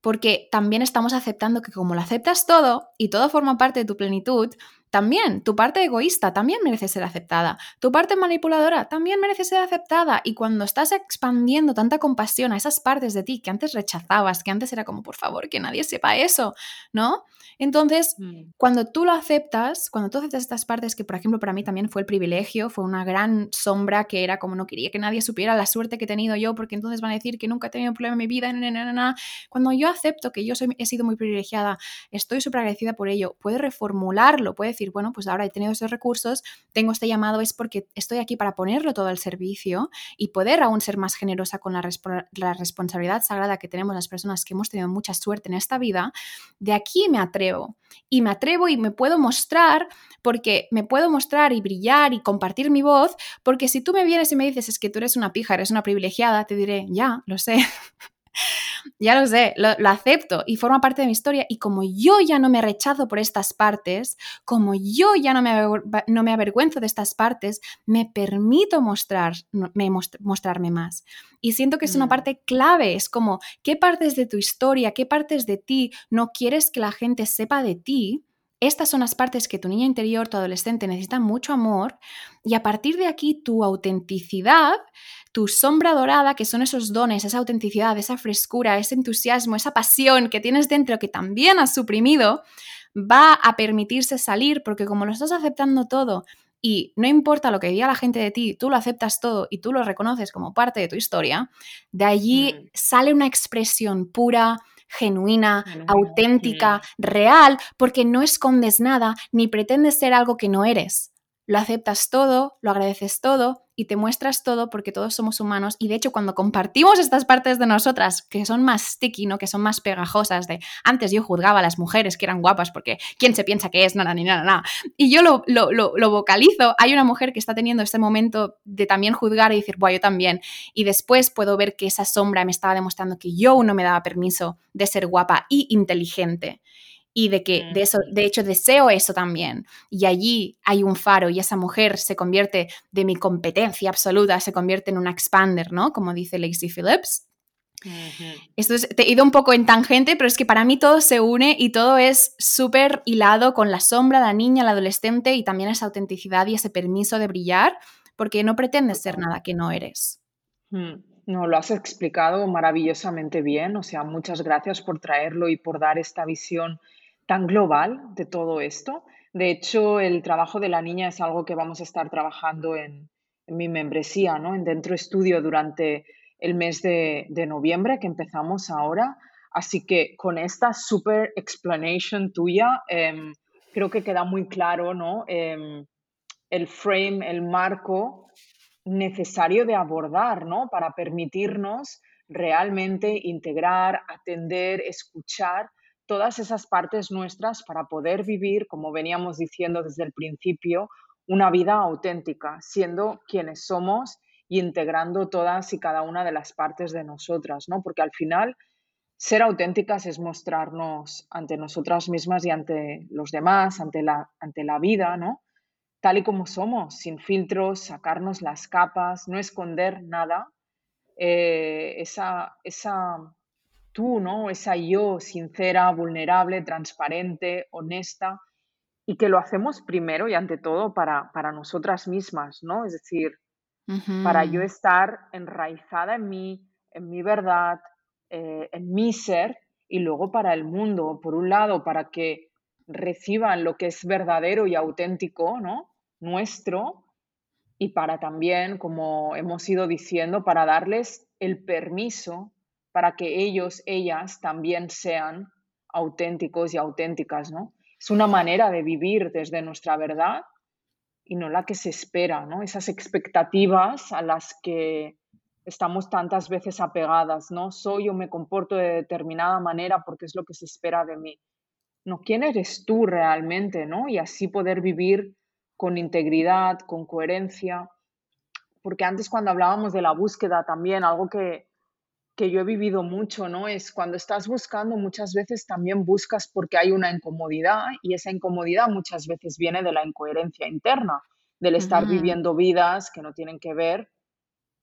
porque también estamos aceptando que como lo aceptas todo y todo forma parte de tu plenitud, también tu parte egoísta también merece ser aceptada. Tu parte manipuladora también merece ser aceptada. Y cuando estás expandiendo tanta compasión a esas partes de ti que antes rechazabas, que antes era como, por favor, que nadie sepa eso, ¿no? Entonces, mm. cuando tú lo aceptas, cuando tú aceptas estas partes, que por ejemplo para mí también fue el privilegio, fue una gran sombra que era como no quería que nadie supiera la suerte que he tenido yo, porque entonces van a decir que nunca he tenido un problema en mi vida, cuando yo acepto que yo soy, he sido muy privilegiada, estoy súper agradecida por ello, puedo reformularlo, puedo decir, bueno, pues ahora he tenido esos recursos, tengo este llamado, es porque estoy aquí para ponerlo todo al servicio y poder aún ser más generosa con la, la responsabilidad sagrada que tenemos las personas que hemos tenido mucha suerte en esta vida. De aquí me atrevo y me atrevo y me puedo mostrar porque me puedo mostrar y brillar y compartir mi voz, porque si tú me vienes y me dices es que tú eres una pija, eres una privilegiada, te diré, ya, lo sé, ya lo sé, lo, acepto y forma parte de mi historia. Y como yo ya no me rechazo por estas partes, como yo ya no me, no me avergüenzo de estas partes, me permito mostrar, me mostrarme más. Y siento que es una mm. parte clave, es como, ¿qué partes de tu historia, qué partes de ti no quieres que la gente sepa de ti? Estas son las partes que tu niña interior, tu adolescente necesita mucho amor y a partir de aquí tu autenticidad tu sombra dorada, que son esos dones, esa autenticidad, esa frescura, ese entusiasmo, esa pasión que tienes dentro que también has suprimido, va a permitirse salir porque como lo estás aceptando todo y no importa lo que diga la gente de ti, tú lo aceptas todo y tú lo reconoces como parte de tu historia, de allí mm. sale una expresión pura, genuina, auténtica, real, porque no escondes nada ni pretendes ser algo que no eres. Lo aceptas todo, lo agradeces todo y te muestras todo porque todos somos humanos y de hecho cuando compartimos estas partes de nosotras que son más sticky, ¿no? que son más pegajosas de antes yo juzgaba a las mujeres que eran guapas porque quién se piensa que es, nada ni nada, nada. Y yo lo, lo, vocalizo, hay una mujer que está teniendo este momento de también juzgar y decir, bueno, yo también. Y después puedo ver que esa sombra me estaba demostrando que yo no me daba permiso de ser guapa y inteligente y de que de eso de hecho deseo eso también. Y allí hay un faro y esa mujer se convierte de mi competencia absoluta se convierte en una expander no como dice Lacey Phillips. Esto es, te he ido un poco en tangente, pero es que para mí todo se une y todo es súper hilado con la sombra, la niña, la adolescente y también esa autenticidad y ese permiso de brillar, porque no pretendes ser nada que no eres. Mm, no, lo has explicado maravillosamente bien, o sea, muchas gracias por traerlo y por dar esta visión tan global de todo esto. De hecho, el trabajo de la niña es algo que vamos a estar trabajando en, mi membresía, ¿no? en Dentro Estudio durante el mes de, noviembre que empezamos ahora. Así que con esta super explanation tuya, em, creo que queda muy claro ¿no? Em, el frame, el marco necesario de abordar ¿no? para permitirnos realmente integrar, atender, escuchar todas esas partes nuestras para poder vivir, como veníamos diciendo desde el principio, una vida auténtica, siendo quienes somos y integrando todas y cada una de las partes de nosotras, ¿no? Porque al final ser auténticas es mostrarnos ante nosotras mismas y ante los demás, ante la, ante la vida, ¿no? Tal y como somos, sin filtros, sacarnos las capas, no esconder nada. Eh, esa, esa tú, ¿no? Esa yo sincera, vulnerable, transparente, honesta, y que lo hacemos primero y ante todo para, para nosotras mismas, ¿no? Es decir, para yo estar enraizada en mí, en mi verdad, eh, en mi ser, y luego para el mundo, por un lado, para que reciban lo que es verdadero y auténtico, ¿no? Nuestro, y para también, como hemos ido diciendo, para darles el permiso para que ellos, ellas también sean auténticos y auténticas, ¿no? Es una manera de vivir desde nuestra verdad y no la que se espera, ¿no? Esas expectativas a las que estamos tantas veces apegadas, ¿no? Soy o me comporto de determinada manera porque es lo que se espera de mí. No, ¿quién eres tú realmente, ¿no? Y así poder vivir con integridad, con coherencia. Porque antes cuando hablábamos de la búsqueda también, algo que, que yo he vivido mucho, ¿no? Es cuando estás buscando, muchas veces también buscas porque hay una incomodidad y esa incomodidad muchas veces viene de la incoherencia interna, del estar viviendo vidas que no tienen que ver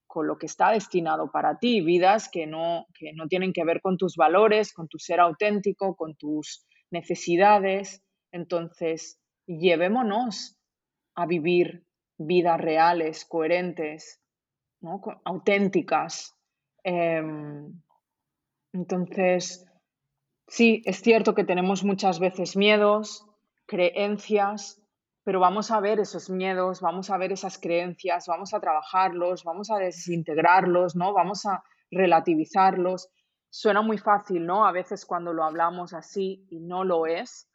con lo que está destinado para ti, vidas que no, que no tienen que ver con tus valores, con tu ser auténtico, con tus necesidades. Entonces, llevémonos a vivir vidas reales, coherentes, ¿no? auténticas, Em, entonces, sí, es cierto que tenemos muchas veces miedos, creencias, pero vamos a ver esos miedos, vamos a ver esas creencias, vamos a trabajarlos, vamos a desintegrarlos, ¿no? Vamos a relativizarlos. Suena muy fácil, ¿no? A veces cuando lo hablamos así y no lo es,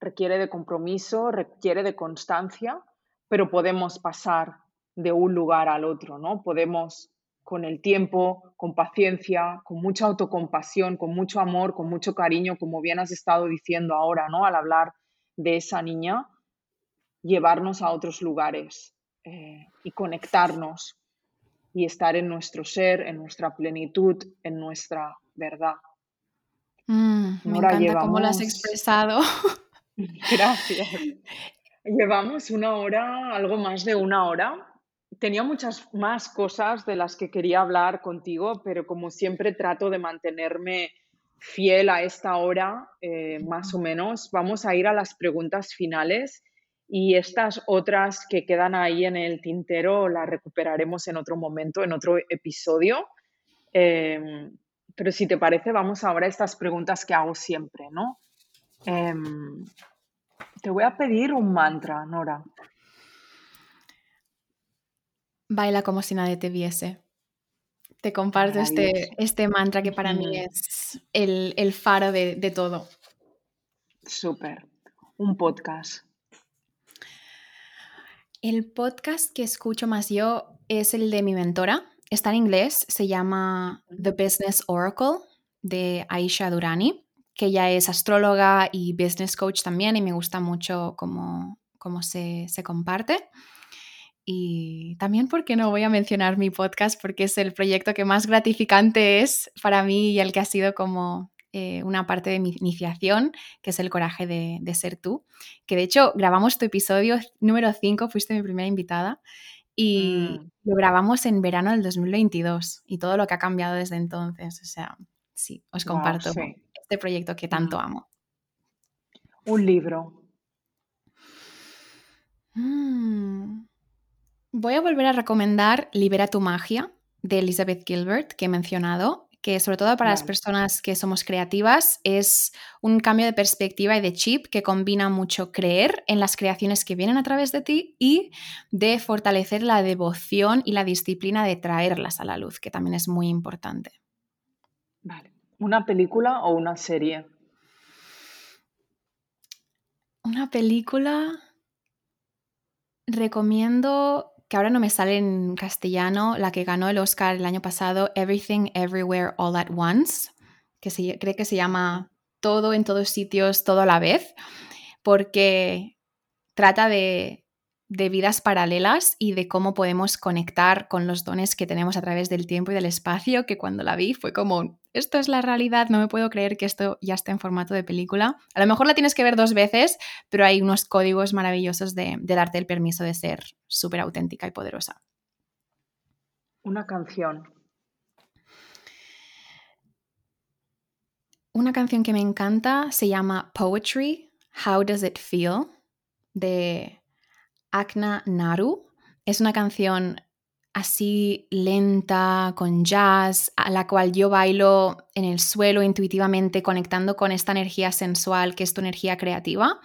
requiere de compromiso, requiere de constancia, pero podemos pasar de un lugar al otro, ¿no? Podemos con el tiempo, con paciencia, con mucha autocompasión, con mucho amor, con mucho cariño, como bien has estado diciendo ahora, ¿no? Al hablar de esa niña, llevarnos a otros lugares eh, y conectarnos y estar en nuestro ser, en nuestra plenitud, en nuestra verdad. Mm, me encanta cómo lo has expresado. Gracias. Llevamos una hora, algo más de una hora, tenía muchas más cosas de las que quería hablar contigo, pero como siempre trato de mantenerme fiel a esta hora, eh, más o menos. Vamos a ir a las preguntas finales y estas otras que quedan ahí en el tintero las recuperaremos en otro momento, en otro episodio. Em, pero si te parece, vamos ahora a estas preguntas que hago siempre, ¿no? Em, te voy a pedir un mantra, Nora. Baila como si nadie te viese. Te comparto este, este mantra que para mí es el, faro de, de todo. Súper. Un podcast. El podcast que escucho más yo es el de mi mentora. Está en inglés, se llama The Business Oracle de Aisha Durani, que ella es astróloga y business coach también y me gusta mucho cómo, cómo se, se comparte. Y también porque no voy a mencionar mi podcast porque es el proyecto que más gratificante es para mí y el que ha sido como eh, una parte de mi iniciación, que es el coraje de, ser tú. Que de hecho grabamos tu episodio número 5, fuiste mi primera invitada, y mm. lo grabamos en verano del 2022 y todo lo que ha cambiado desde entonces. O sea, sí, os comparto este proyecto que tanto amo. Un libro. Mm. Voy a volver a recomendar Libera tu magia de Elizabeth Gilbert, que he mencionado, que sobre todo para las personas que somos creativas es un cambio de perspectiva y de chip que combina mucho creer en las creaciones que vienen a través de ti y de fortalecer la devoción y la disciplina de traerlas a la luz, que también es muy importante. Vale. ¿Una película o una serie? Una película. Recomiendo que ahora no me sale en castellano, la que ganó el Oscar el año pasado, Everything Everywhere All at Once, que se, cree que se llama Todo en todos sitios, todo a la vez, porque trata de de vidas paralelas y de cómo podemos conectar con los dones que tenemos a través del tiempo y del espacio, que cuando la vi fue como, esto es la realidad, no me puedo creer que esto ya esté en formato de película. A lo mejor la tienes que ver dos veces, pero hay unos códigos maravillosos de, darte el permiso de ser súper auténtica y poderosa. Una canción. Una canción que me encanta se llama Poetry, How Does It Feel, de Akna Naru. Es una canción así lenta, con jazz, a la cual yo bailo en el suelo intuitivamente, conectando con esta energía sensual que es tu energía creativa.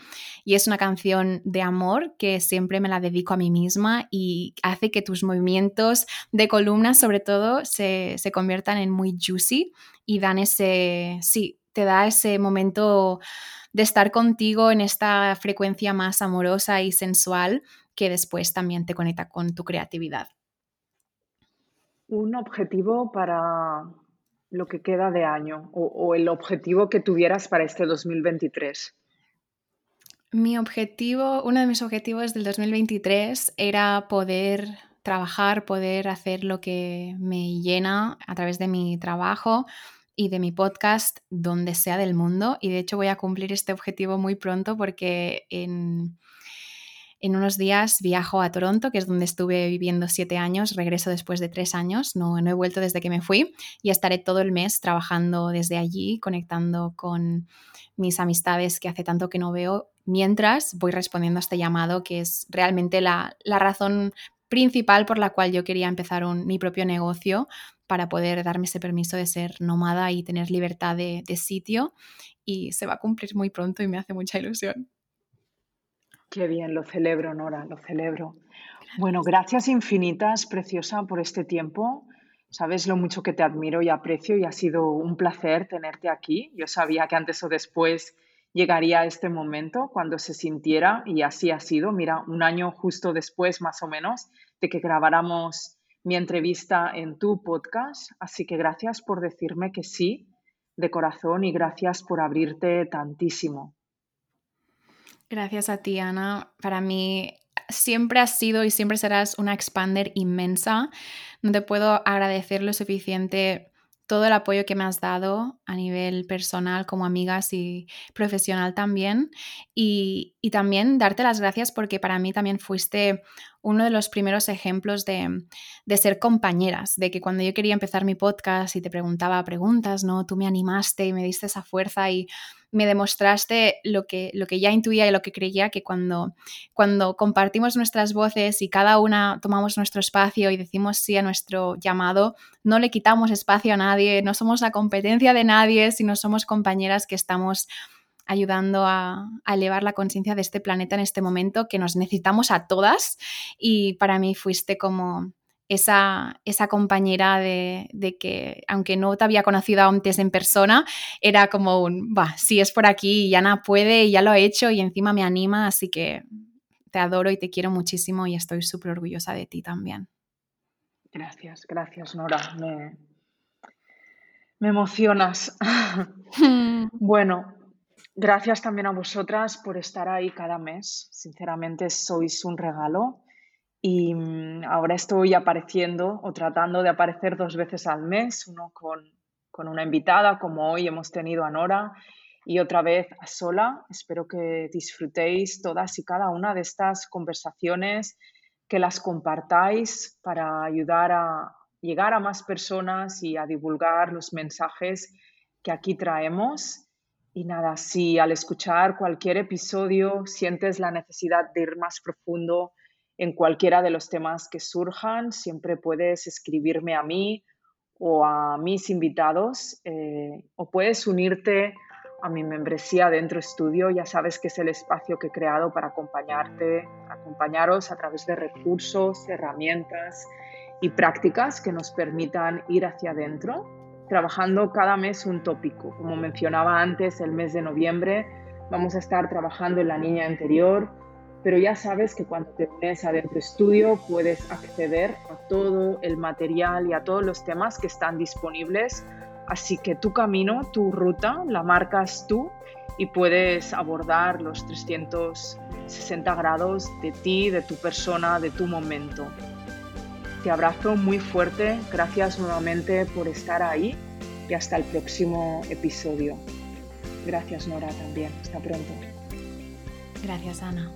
Y es una canción de amor que siempre me la dedico a mí misma y hace que tus movimientos de columna, sobre todo, se, se conviertan en muy juicy y dan ese, sí, te da ese momento de estar contigo en esta frecuencia más amorosa y sensual que después también te conecta con tu creatividad un objetivo para lo que queda de año o, el objetivo que tuvieras para este 2023? Mi objetivo, uno de mis objetivos del 2023 era poder trabajar, poder hacer lo que me llena a través de mi trabajo y de mi podcast donde sea del mundo. Y de hecho voy a cumplir este objetivo muy pronto porque en en unos días viajo a Toronto, que es donde estuve viviendo siete años, regreso después de tres años, no, no he vuelto desde que me fui y estaré todo el mes trabajando desde allí, conectando con mis amistades que hace tanto que no veo, mientras voy respondiendo a este llamado, que es realmente la, razón principal por la cual yo quería empezar mi propio negocio para poder darme ese permiso de ser nómada y tener libertad de sitio. Y se va a cumplir muy pronto y me hace mucha ilusión. Qué bien, lo celebro, Nora, lo celebro. Bueno, gracias infinitas, preciosa, por este tiempo. Sabes lo mucho que te admiro y aprecio y ha sido un placer tenerte aquí. Yo sabía que antes o después llegaría este momento cuando se sintiera y así ha sido. Mira, un año justo después, más o menos, de que grabáramos mi entrevista en tu podcast. Así que gracias por decirme que sí de corazón y gracias por abrirte tantísimo. Gracias a ti, Ana. Para mí siempre has sido y siempre serás una expander inmensa. No te puedo agradecer lo suficiente todo el apoyo que me has dado a nivel personal como amigas y profesional también. Y, y, también darte las gracias porque para mí también fuiste uno de los primeros ejemplos de, de, ser compañeras, de que cuando yo quería empezar mi podcast y te preguntaba preguntas, ¿no? Tú me animaste y me diste esa fuerza y me demostraste lo que, lo que ya intuía y lo que creía, que cuando, cuando compartimos nuestras voces y cada una tomamos nuestro espacio y decimos sí a nuestro llamado, no le quitamos espacio a nadie, no somos la competencia de nadie, sino somos compañeras que estamos ayudando a, a elevar la conciencia de este planeta en este momento, que nos necesitamos a todas. Y para mí fuiste como esa, esa compañera de, que, aunque no te había conocido antes en persona, era como un, va, si es por aquí, y Ana puede y ya lo ha hecho y encima me anima, así que te adoro y te quiero muchísimo y estoy súper orgullosa de ti también. Gracias, gracias Nora, me, me emocionas. bueno, gracias también a vosotras por estar ahí cada mes, sinceramente sois un regalo y mm, ahora estoy apareciendo o tratando de aparecer dos veces al mes, uno con, con una invitada, como hoy hemos tenido a Nora, y otra vez a sola. Espero que disfrutéis todas y cada una de estas conversaciones, que las compartáis para ayudar a llegar a más personas y a divulgar los mensajes que aquí traemos. Y nada, si al escuchar cualquier episodio sientes la necesidad de ir más profundo, en cualquiera de los temas que surjan. Siempre puedes escribirme a mí o a mis invitados eh, o puedes unirte a mi membresía Dentro Estudio. Ya sabes que es el espacio que he creado para acompañarte, acompañaros a través de recursos, herramientas y prácticas que nos permitan ir hacia adentro, trabajando cada mes un tópico. Como mencionaba antes, el mes de noviembre vamos a estar trabajando en la niña interior, pero ya sabes que cuando te unes a Dentro Estudio puedes acceder a todo el material y a todos los temas que están disponibles. Así que tu camino, tu ruta, la marcas tú y puedes abordar los 360 grados de ti, de tu persona, de tu momento. Te abrazo muy fuerte, gracias nuevamente por estar ahí y hasta el próximo episodio. Gracias Nora también, hasta pronto. Gracias Ana.